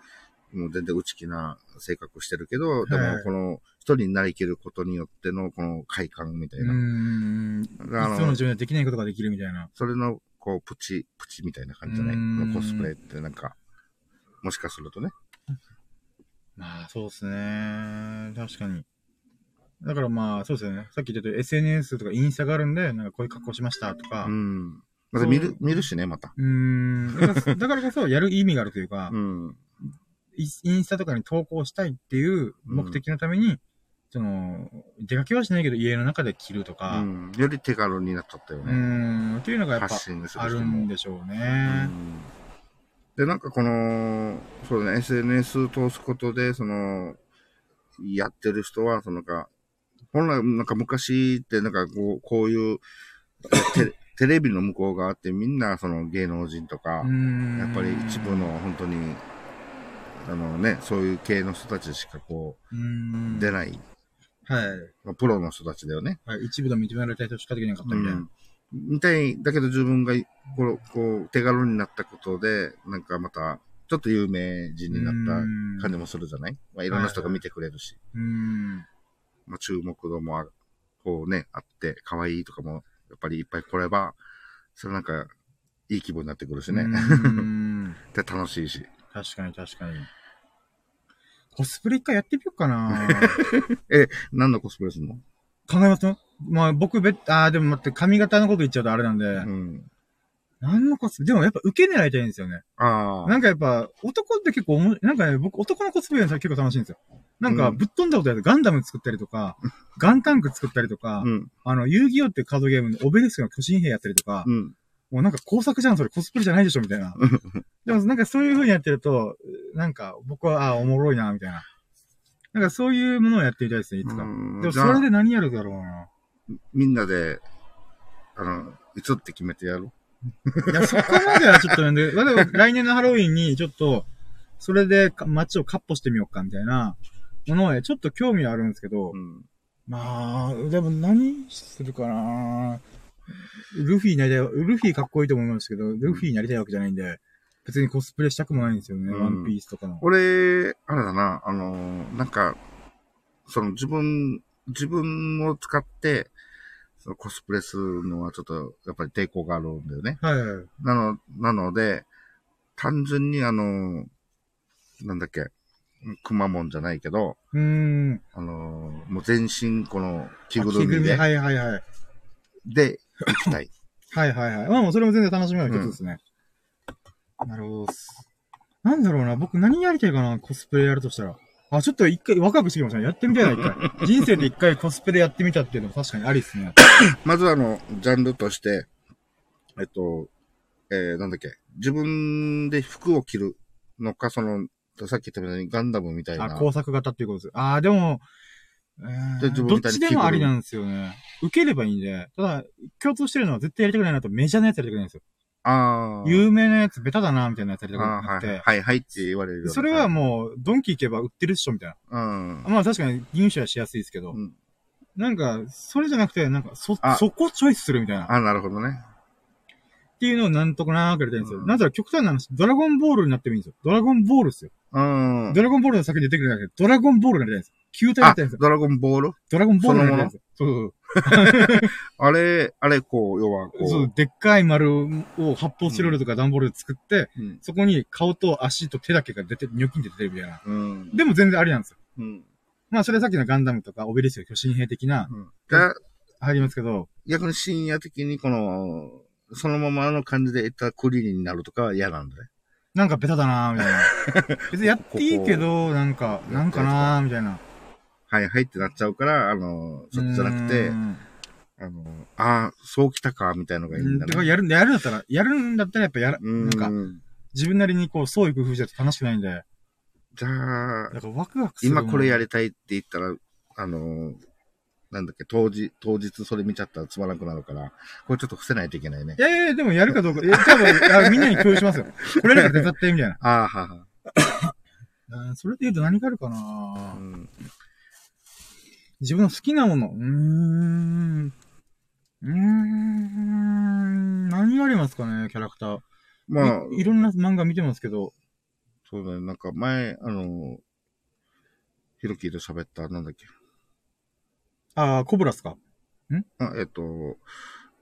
[SPEAKER 2] もう全然内気な性格してるけど、で
[SPEAKER 1] はい
[SPEAKER 2] もこの人になりきることによってのこの快感みたいうな。
[SPEAKER 1] ーん。いつの
[SPEAKER 2] の、
[SPEAKER 1] 自分ではできないことができるみたいな。
[SPEAKER 2] それの、こう、プチ、プチみたいな感じじゃない？
[SPEAKER 1] うん
[SPEAKER 2] コスプレってなんか、もしかするとね。
[SPEAKER 1] まあ、そうですね。確かに。だからまあ、そうですよね。さっき言ったように SNS とかインスタがあるんで、なんかこういう格好しましたとか。
[SPEAKER 2] う。
[SPEAKER 1] うん
[SPEAKER 2] また見る、見るしね、また。
[SPEAKER 1] ーん。だからだからこそ、やる意味があるというか、
[SPEAKER 2] うん。
[SPEAKER 1] イインスタとかに投稿したいっていう目的のために、その、出かけはしないけど家の中で着ると
[SPEAKER 2] う
[SPEAKER 1] か、
[SPEAKER 2] ん。より手軽になっちゃったよ
[SPEAKER 1] うー
[SPEAKER 2] ね。
[SPEAKER 1] ん、っていうのがやっぱ
[SPEAKER 2] 発信する
[SPEAKER 1] あるんでしょう
[SPEAKER 2] う
[SPEAKER 1] ね。
[SPEAKER 2] んで、なんかこの、そうだね、SNS 通すことで、その、やってる人は、そのか、本来、なんか昔って、なんかこう、こういう、テ テレビの向こう側ってみんなその芸能人とかやっぱり一部の本当に、あのね、そういう系の人たちしかこ
[SPEAKER 1] う
[SPEAKER 2] 出ない、
[SPEAKER 1] はい。
[SPEAKER 2] まあプロの人たちだよね。
[SPEAKER 1] はい。一部で認められた人しかできなかったみたいな。
[SPEAKER 2] うんみたい、だけど自分がこう、こう、手軽になったことで、なんかまた、ちょっと有名人になった感じもするじゃない？まあいろんな人が見てくれるし、
[SPEAKER 1] うーん。
[SPEAKER 2] まあ注目度もあ、こうね、あって、可愛いとかも、やっぱりいっぱい来れば、それなんか、いい気分になってくるしね。で、楽しいし。
[SPEAKER 1] 確かに確かに。コスプレ一回やってみようかな
[SPEAKER 2] 何のコスプレするの？
[SPEAKER 1] 考えますまあ僕べ、あーでも待って、髪型のこと言っちゃうとあれなんで、
[SPEAKER 2] うん。
[SPEAKER 1] 何のコスプレ、でもやっぱ受け狙いたいんですよね。
[SPEAKER 2] ああ。
[SPEAKER 1] なんかやっぱ、男って結構おも、なんかね、僕男のコスプレ結構楽しいんですよ。なんか
[SPEAKER 2] うん
[SPEAKER 1] ぶっ飛んだことやるガンダム作ったりとか、ガンタンク作ったりとか、
[SPEAKER 2] うん。
[SPEAKER 1] あの、遊戯王っていうカードゲームのオベリスクの巨神兵やったりとか、
[SPEAKER 2] うん。
[SPEAKER 1] もうなんか工作じゃん、それコスプレじゃないでしょ、みたいな。でもなんかそういう風にやってると、なんか僕は、あーおもろいな、みたいな。なんかそういうものをやってみたいですね、いつか。
[SPEAKER 2] うん
[SPEAKER 1] でもそれで何やるだろうな。
[SPEAKER 2] みんなで、あの、いつって決めてやる
[SPEAKER 1] いや、そこまではちょっとなんで、まあでも来年のハロウィンにちょっと、それでか街をカッポしてみようか、みたいなものへちょっと興味はあるんですけど、
[SPEAKER 2] うん。
[SPEAKER 1] まあ、でも何するかなルフィになりたい、ルフィかっこいいと思いますけど、ルフィになりたいわけじゃないんで、別にコスプレしたくもないんですよね、
[SPEAKER 2] うん
[SPEAKER 1] ワンピースとかの。
[SPEAKER 2] 俺、あれだな、あの、なんか、その自分、自分を使って、そのコスプレするのはちょっと、やっぱり抵抗があるんだよね。
[SPEAKER 1] はいはい。
[SPEAKER 2] なの、なので、単純にあの、なんだっけ、くまモンじゃないけど、
[SPEAKER 1] うーん。
[SPEAKER 2] あの、もう全身この着ぐ
[SPEAKER 1] 着ぐるみ？
[SPEAKER 2] で、
[SPEAKER 1] はいはいはい。
[SPEAKER 2] で、行きたい。
[SPEAKER 1] はいはいはい。まあもうそれも全然楽しみの一つですね。なるほど。なんだろうな、僕何やりたいかな、コスプレやるとしたら。あ、ちょっと一回ワクワクしてきましたね。やってみたいな、一回。人生で一回コスプレやってみたっていうのも確かにありっすね。
[SPEAKER 2] まずあの、ジャンルとして、えっと、えー、なんだっけ、自分で服を着るのか、その、さっき言ったみたいにガンダムみたい
[SPEAKER 1] あ、
[SPEAKER 2] な。
[SPEAKER 1] 工作型っていうことです。あー、でも、えーどっちでもありなんですよね。受ければいいんで。ただ、共通してるのは絶対やりたくないなとメジャーなやつやりたくないんですよ。
[SPEAKER 2] ああ。
[SPEAKER 1] 有名なやつベタだな、みたいなやつやりたく
[SPEAKER 2] あーはい
[SPEAKER 1] なくて。
[SPEAKER 2] はいはいって言われる
[SPEAKER 1] それはもう、ドンキ行けば売ってるっしょ、みたい
[SPEAKER 2] うん
[SPEAKER 1] な。。まあ確かに入手はしやすいですけど。
[SPEAKER 2] うん
[SPEAKER 1] なんか、それじゃなくて、なんか、そ
[SPEAKER 2] あ、
[SPEAKER 1] そこチョイスするみたいな。っ
[SPEAKER 2] あ、なるほどね。
[SPEAKER 1] ていうのをなんとかなーくやりたいんですよ。
[SPEAKER 2] うん
[SPEAKER 1] なんだろう、極端な話、ドラゴンボールになってもいいんですよ。ドラゴンボールですよ。
[SPEAKER 2] うん。
[SPEAKER 1] ドラゴンボールの先に出てくるんじゃなくて、ドラゴンボールが出たいんですよ。球体が
[SPEAKER 2] あ
[SPEAKER 1] 出たいんですよ。
[SPEAKER 2] ドラゴンボール？
[SPEAKER 1] ドラゴンボールが出たいんですよ。そうそう
[SPEAKER 2] あれ、あれ、こう、要は、こう。
[SPEAKER 1] そう。でっかい丸を発泡スチロールとか段ボールで作って、
[SPEAKER 2] うん。
[SPEAKER 1] そこに顔と足と手だけが出て、ニョキンって出てるみたいな。
[SPEAKER 2] うん。
[SPEAKER 1] でも全然ありなんですよ。
[SPEAKER 2] うん。
[SPEAKER 1] まあ、それさっきのガンダムとか、オベリスク巨神兵的な、
[SPEAKER 2] うん。が、
[SPEAKER 1] 入りますけど、
[SPEAKER 2] 逆に深夜的にこの、そのままの感じでいったクリーンになるとかは嫌なんだね。
[SPEAKER 1] なんかベタだなーみたいな。別にやっていいけど、なんか、なんかなーみたいな。
[SPEAKER 2] はいはいってなっちゃうから、あの、そっちじゃなくて
[SPEAKER 1] う、ん
[SPEAKER 2] あの、ああ、そうきたか、みたいのがいいんだね。
[SPEAKER 1] だからやる、やるんだったら、やるんだったらやっぱやる、
[SPEAKER 2] うん。
[SPEAKER 1] なんか、自分なりにこう、創意工夫じゃ楽しくないんで、
[SPEAKER 2] じゃあ
[SPEAKER 1] ワクワク。
[SPEAKER 2] 今これや
[SPEAKER 1] り。
[SPEAKER 2] りたいって言ったら、あの、なんだっけ、当時、当日それ見ちゃったらつまらなくなるから、これちょっと伏せないといけないね
[SPEAKER 1] い。やいや、でもやるかどうか、いや多分あみんなに共有しますよ。これだから手伝って、みたいな。
[SPEAKER 2] ああ、はは。
[SPEAKER 1] それで言うと何があるか
[SPEAKER 2] う
[SPEAKER 1] な、
[SPEAKER 2] ん。
[SPEAKER 1] 自分の好きなもの。うーん。うーん。何がありますかね、キャラクター。
[SPEAKER 2] まあ、
[SPEAKER 1] いいろんな漫画見てますけど。
[SPEAKER 2] そうだね、なんか前、あの、ヒロキと喋った、なんだっけ。
[SPEAKER 1] ああ、コブラっすか？
[SPEAKER 2] あ、えっと、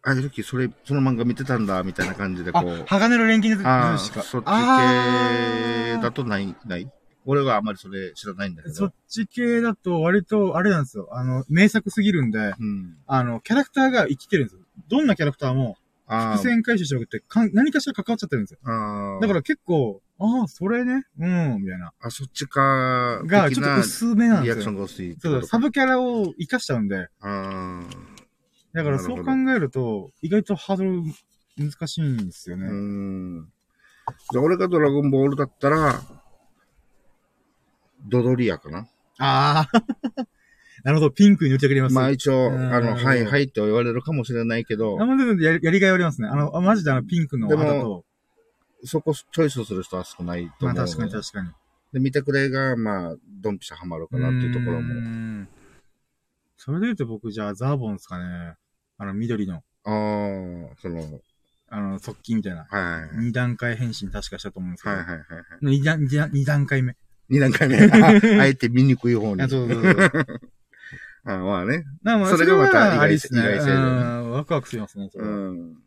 [SPEAKER 2] あ、ヒロキ、それ、その漫画見てたんだ、みたいな感じで、こ
[SPEAKER 1] あ
[SPEAKER 2] う、。
[SPEAKER 1] 鋼の錬金術
[SPEAKER 2] ああ、
[SPEAKER 1] 師か。
[SPEAKER 2] そっち系だとない、ない俺はあんまりそれ知らないんだけど
[SPEAKER 1] そっ。ち系だと割と、あれなんですよ。あの、名作すぎるんで、
[SPEAKER 2] うん。
[SPEAKER 1] あの、キャラクターが生きてるんですよ。どんなキャラクターも、
[SPEAKER 2] あ
[SPEAKER 1] 伏線回収してなくて、かん何かしら関わっちゃってるんですよ。だから結構、ああ、それね、うん、みたいな。
[SPEAKER 2] あ、そっちか、
[SPEAKER 1] が、ちょっと薄めなん
[SPEAKER 2] リア
[SPEAKER 1] ですよ。
[SPEAKER 2] クションが薄い
[SPEAKER 1] そう。サブキャラを活かしちゃうんで、
[SPEAKER 2] あ
[SPEAKER 1] だからそう考えると、意外とハードル難しいんですよ
[SPEAKER 2] あ、う
[SPEAKER 1] ね。
[SPEAKER 2] ん。じゃあ俺がドラゴンボールだったら、ドドリアかな。
[SPEAKER 1] ああ、なるほど、ピンクに塗ってくれます。
[SPEAKER 2] まあ一応、
[SPEAKER 1] うん
[SPEAKER 2] あの、はいはいって言われるかもしれないけど
[SPEAKER 1] あ、、まあでもやりやりがいありますね。あの、あマジであの、ピンクの肌と。
[SPEAKER 2] そこチョイスする人は少ないと思う、
[SPEAKER 1] まあ確かに確かに。
[SPEAKER 2] で、見てくれが、まあ、ドンピシャハマるかなっていうところも。
[SPEAKER 1] んそれで言うと僕、じゃあ、ザーボンですかね。あの、緑の、
[SPEAKER 2] ああ、その、
[SPEAKER 1] あの、速記みたいな。
[SPEAKER 2] はいはいはい。
[SPEAKER 1] 二段階変身確かしたと思うんですけど。
[SPEAKER 2] はいはいはいはい。
[SPEAKER 1] 二段、二段二段階目。
[SPEAKER 2] 二段階目。あ あえて見にくい方に。
[SPEAKER 1] あそうそうそう。
[SPEAKER 2] あまあね。
[SPEAKER 1] なまあ
[SPEAKER 2] それがまた。意外性意外ね
[SPEAKER 1] うんワクワクしますね、それは。
[SPEAKER 2] うん。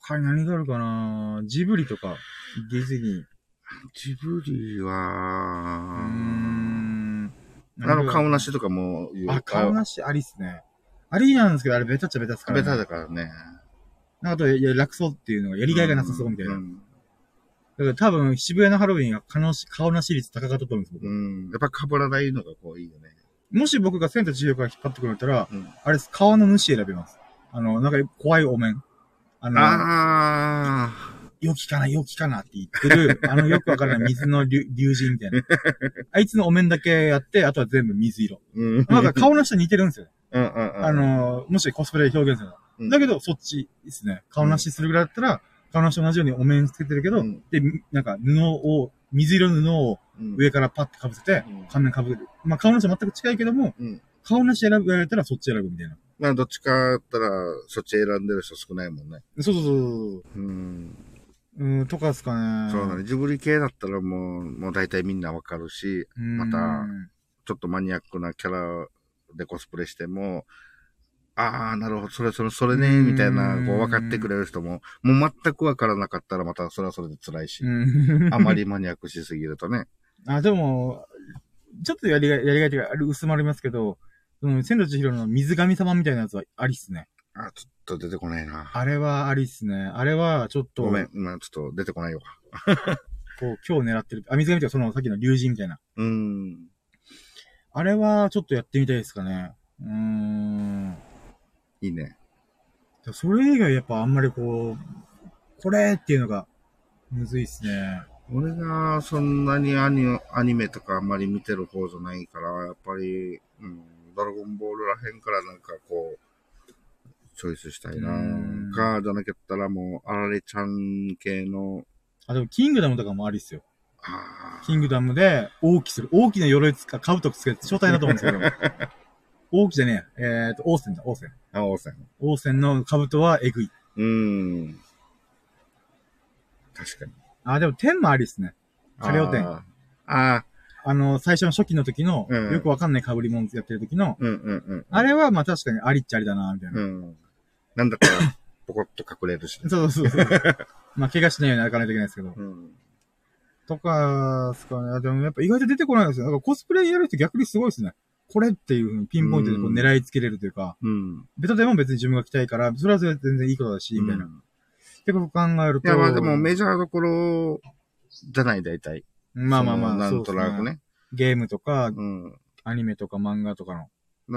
[SPEAKER 1] 他に何があるかな？ジブリとか、ディズニー。
[SPEAKER 2] ジブリ
[SPEAKER 1] うー
[SPEAKER 2] は、
[SPEAKER 1] ん。
[SPEAKER 2] あの、顔なしとかも言う
[SPEAKER 1] あ、顔なしありっすね。ありなんですけど、あれベタっちゃベタっすから、ね。
[SPEAKER 2] ベタだからね。
[SPEAKER 1] なんかあと、いや、楽そうっていうのがやりがいがなさそうみたいな。
[SPEAKER 2] うん。
[SPEAKER 1] だから多分、渋谷のハロウィンが顔なし顔なし率高かったと思うんです、僕。
[SPEAKER 2] うん。やっぱ被らないのがこういいよね。
[SPEAKER 1] もし僕がセンター自由から引っ張ってくるんだったら、
[SPEAKER 2] うん。
[SPEAKER 1] あれです、顔の主選べます。あの、なんか怖いお面。あの、
[SPEAKER 2] あ
[SPEAKER 1] 良きかな、良きかなって言ってる、あのよくわからない水の竜竜神みたいな。あいつのお面だけやって、あとは全部水色。
[SPEAKER 2] ー。うん。
[SPEAKER 1] なんか顔の人似てるんですよ。
[SPEAKER 2] うんうんうん。
[SPEAKER 1] あ、の、もしコスプレで表現するの。
[SPEAKER 2] うん
[SPEAKER 1] だけど、そっちですね。顔なしするぐらいだったら、顔なしと同じようにお面つけてるけど、
[SPEAKER 2] うん
[SPEAKER 1] で、なんか布を、水色の布を
[SPEAKER 2] うん
[SPEAKER 1] 上からパッて被せて、
[SPEAKER 2] うん
[SPEAKER 1] 顔面被る。まあ、顔なしは全く近いけども、
[SPEAKER 2] うん。
[SPEAKER 1] 顔なし選ぶられたらそっち選ぶみたいな。
[SPEAKER 2] まあ、どっちかだったら、そっち選んでる人少ないもんね。
[SPEAKER 1] そうそうそう
[SPEAKER 2] うん。
[SPEAKER 1] そう。うん、とかですかね。
[SPEAKER 2] そうだね。ジブリ系だったらもう、もう大体みんなわかるし、
[SPEAKER 1] うん。
[SPEAKER 2] またちょっとマニアックなキャラでコスプレしても、ああ、なるほど、それ、それ、それね、みたいな、こう、分かってくれる人も、もう全く分からなかったらまたそれはそれで辛いし、
[SPEAKER 1] うん。
[SPEAKER 2] あまりマニアックしすぎるとね。
[SPEAKER 1] あ、でも、ちょっとやりがい、やりがいというか、薄まりますけど、その、千と千尋の水神様みたいなやつはありっすね。
[SPEAKER 2] あ、ちょっと出てこないな。
[SPEAKER 1] あれはありっすね。あれは、ちょっと、
[SPEAKER 2] ごめん、今ちょっと出てこないわ。
[SPEAKER 1] こう、今日狙ってる。あ、水神というか、その、さっきの竜神みたいな。
[SPEAKER 2] うーん。
[SPEAKER 1] あれは、ちょっとやってみたいですかね。うーん。
[SPEAKER 2] いいね。
[SPEAKER 1] それ以外やっぱあんまりこう、これっていうのが、むずいっすね。
[SPEAKER 2] 俺がそんなにアニアニメとかあんまり見てる方じゃないから、やっぱり、うん、ドラゴンボールらへんからなんかこう、チョイスしたいな
[SPEAKER 1] うん
[SPEAKER 2] か、じゃなかったらもう、あられちゃん系の、
[SPEAKER 1] あ、でも、キングダムとかもありっすよ。
[SPEAKER 2] あ
[SPEAKER 1] キングダムで、大きする。大きな鎧つか、兜つけて、超大変だと思うんですけど。大きじゃねえや。えっ、と、王戦だ、王戦。
[SPEAKER 2] あ、王戦。
[SPEAKER 1] 王戦の兜はえぐい。
[SPEAKER 2] うーん。確かに。
[SPEAKER 1] あ、でも天もありっすね。カレオ天。
[SPEAKER 2] あーあ
[SPEAKER 1] あの、最初の初期の時の、
[SPEAKER 2] うん
[SPEAKER 1] よくわかんない被り物やってる時の、
[SPEAKER 2] ー、うんうんうん。
[SPEAKER 1] あれはまあ確かにありっちゃありだな、みたいな。
[SPEAKER 2] うん。なんだったら、ポコッと隠れるしね。
[SPEAKER 1] そうそうそう。まあ怪我しないように歩かないといけないですけど。
[SPEAKER 2] うん。
[SPEAKER 1] とか、すかね。あでもやっぱ意外と出てこないですよ。なんかコスプレやる人逆にすごいですね。これっていう風にピンポイントでこう
[SPEAKER 2] うん
[SPEAKER 1] 狙いつけれるというか、
[SPEAKER 2] うん。
[SPEAKER 1] ベタでも別に自分が着たいから、それは全然いいことだし、みたいな。っ
[SPEAKER 2] うん
[SPEAKER 1] てことを考えると。
[SPEAKER 2] いや、まあでもメジャーどころじゃない、大体。
[SPEAKER 1] まあまあまあ、
[SPEAKER 2] なんとなくね。
[SPEAKER 1] ゲームとか、
[SPEAKER 2] うん。
[SPEAKER 1] アニメとか漫画とかの、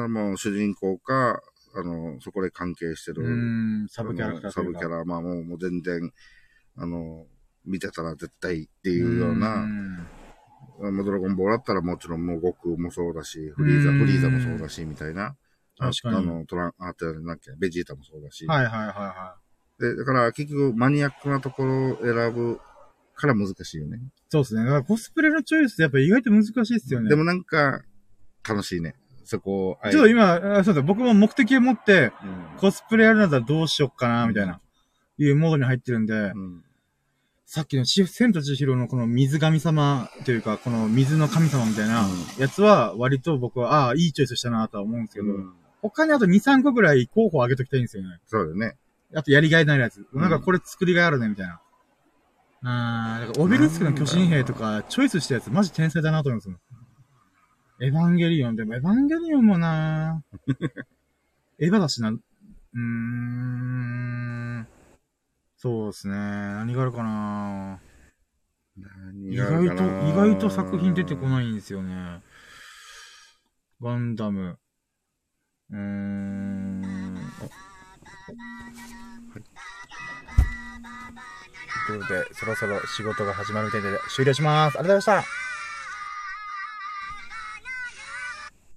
[SPEAKER 2] らもう主人公か、あの、そこで関係してる。
[SPEAKER 1] サブキャラクター
[SPEAKER 2] サブキャラ、まあもうもう全然、あの、見てたら絶対っていうような、
[SPEAKER 1] ん
[SPEAKER 2] あのドラゴンボールだったらもちろんもう悟空もそうだし、フリーザ、
[SPEAKER 1] うん
[SPEAKER 2] フリーザもそうだし、みたいな。あ
[SPEAKER 1] 確かに
[SPEAKER 2] あの、トラン、あ、てなんだっけ、ベジータもそうだし。
[SPEAKER 1] はいはいはいは
[SPEAKER 2] で、だから結局マニアックなところを選ぶから難しいよね。
[SPEAKER 1] い。そうですね。だからコスプレのチョイスってやっぱ意外と難しいですよね。
[SPEAKER 2] でもなんか、楽しいね。そこを、
[SPEAKER 1] ちょっと今、あそうだ、僕も目的を持って、
[SPEAKER 2] うん
[SPEAKER 1] コスプレやるんだったらどうしよっかな、みたいな、いうモードに入ってるんで、
[SPEAKER 2] うん
[SPEAKER 1] さっきのし千と千尋のこの水神様というか、この水の神様みたいな
[SPEAKER 2] うん
[SPEAKER 1] やつは、割と僕は、ああ、いいチョイスしたなとは思うんですけど、
[SPEAKER 2] うん
[SPEAKER 1] 他にあと2、3個ぐらい候補を上げときたいんですよね。
[SPEAKER 2] そうだよね。
[SPEAKER 1] あとやりがいのあるやつ。
[SPEAKER 2] うん
[SPEAKER 1] なんかこれ作りがいあるね、みたいな。あー、だからオベリスクの巨神兵とか、チョイスしたやつ、マジ天才だなと思いますよ。エヴァンゲリオン、でもエヴァンゲリオンもなエヴァだしな、うーん、そうですね。何があるかな
[SPEAKER 2] 何
[SPEAKER 1] 意外と、意外と作品出てこないんですよね。ガンダム。うーん。ということで、そろそろ仕事が始まるみたいで終了します。ありがとうございました。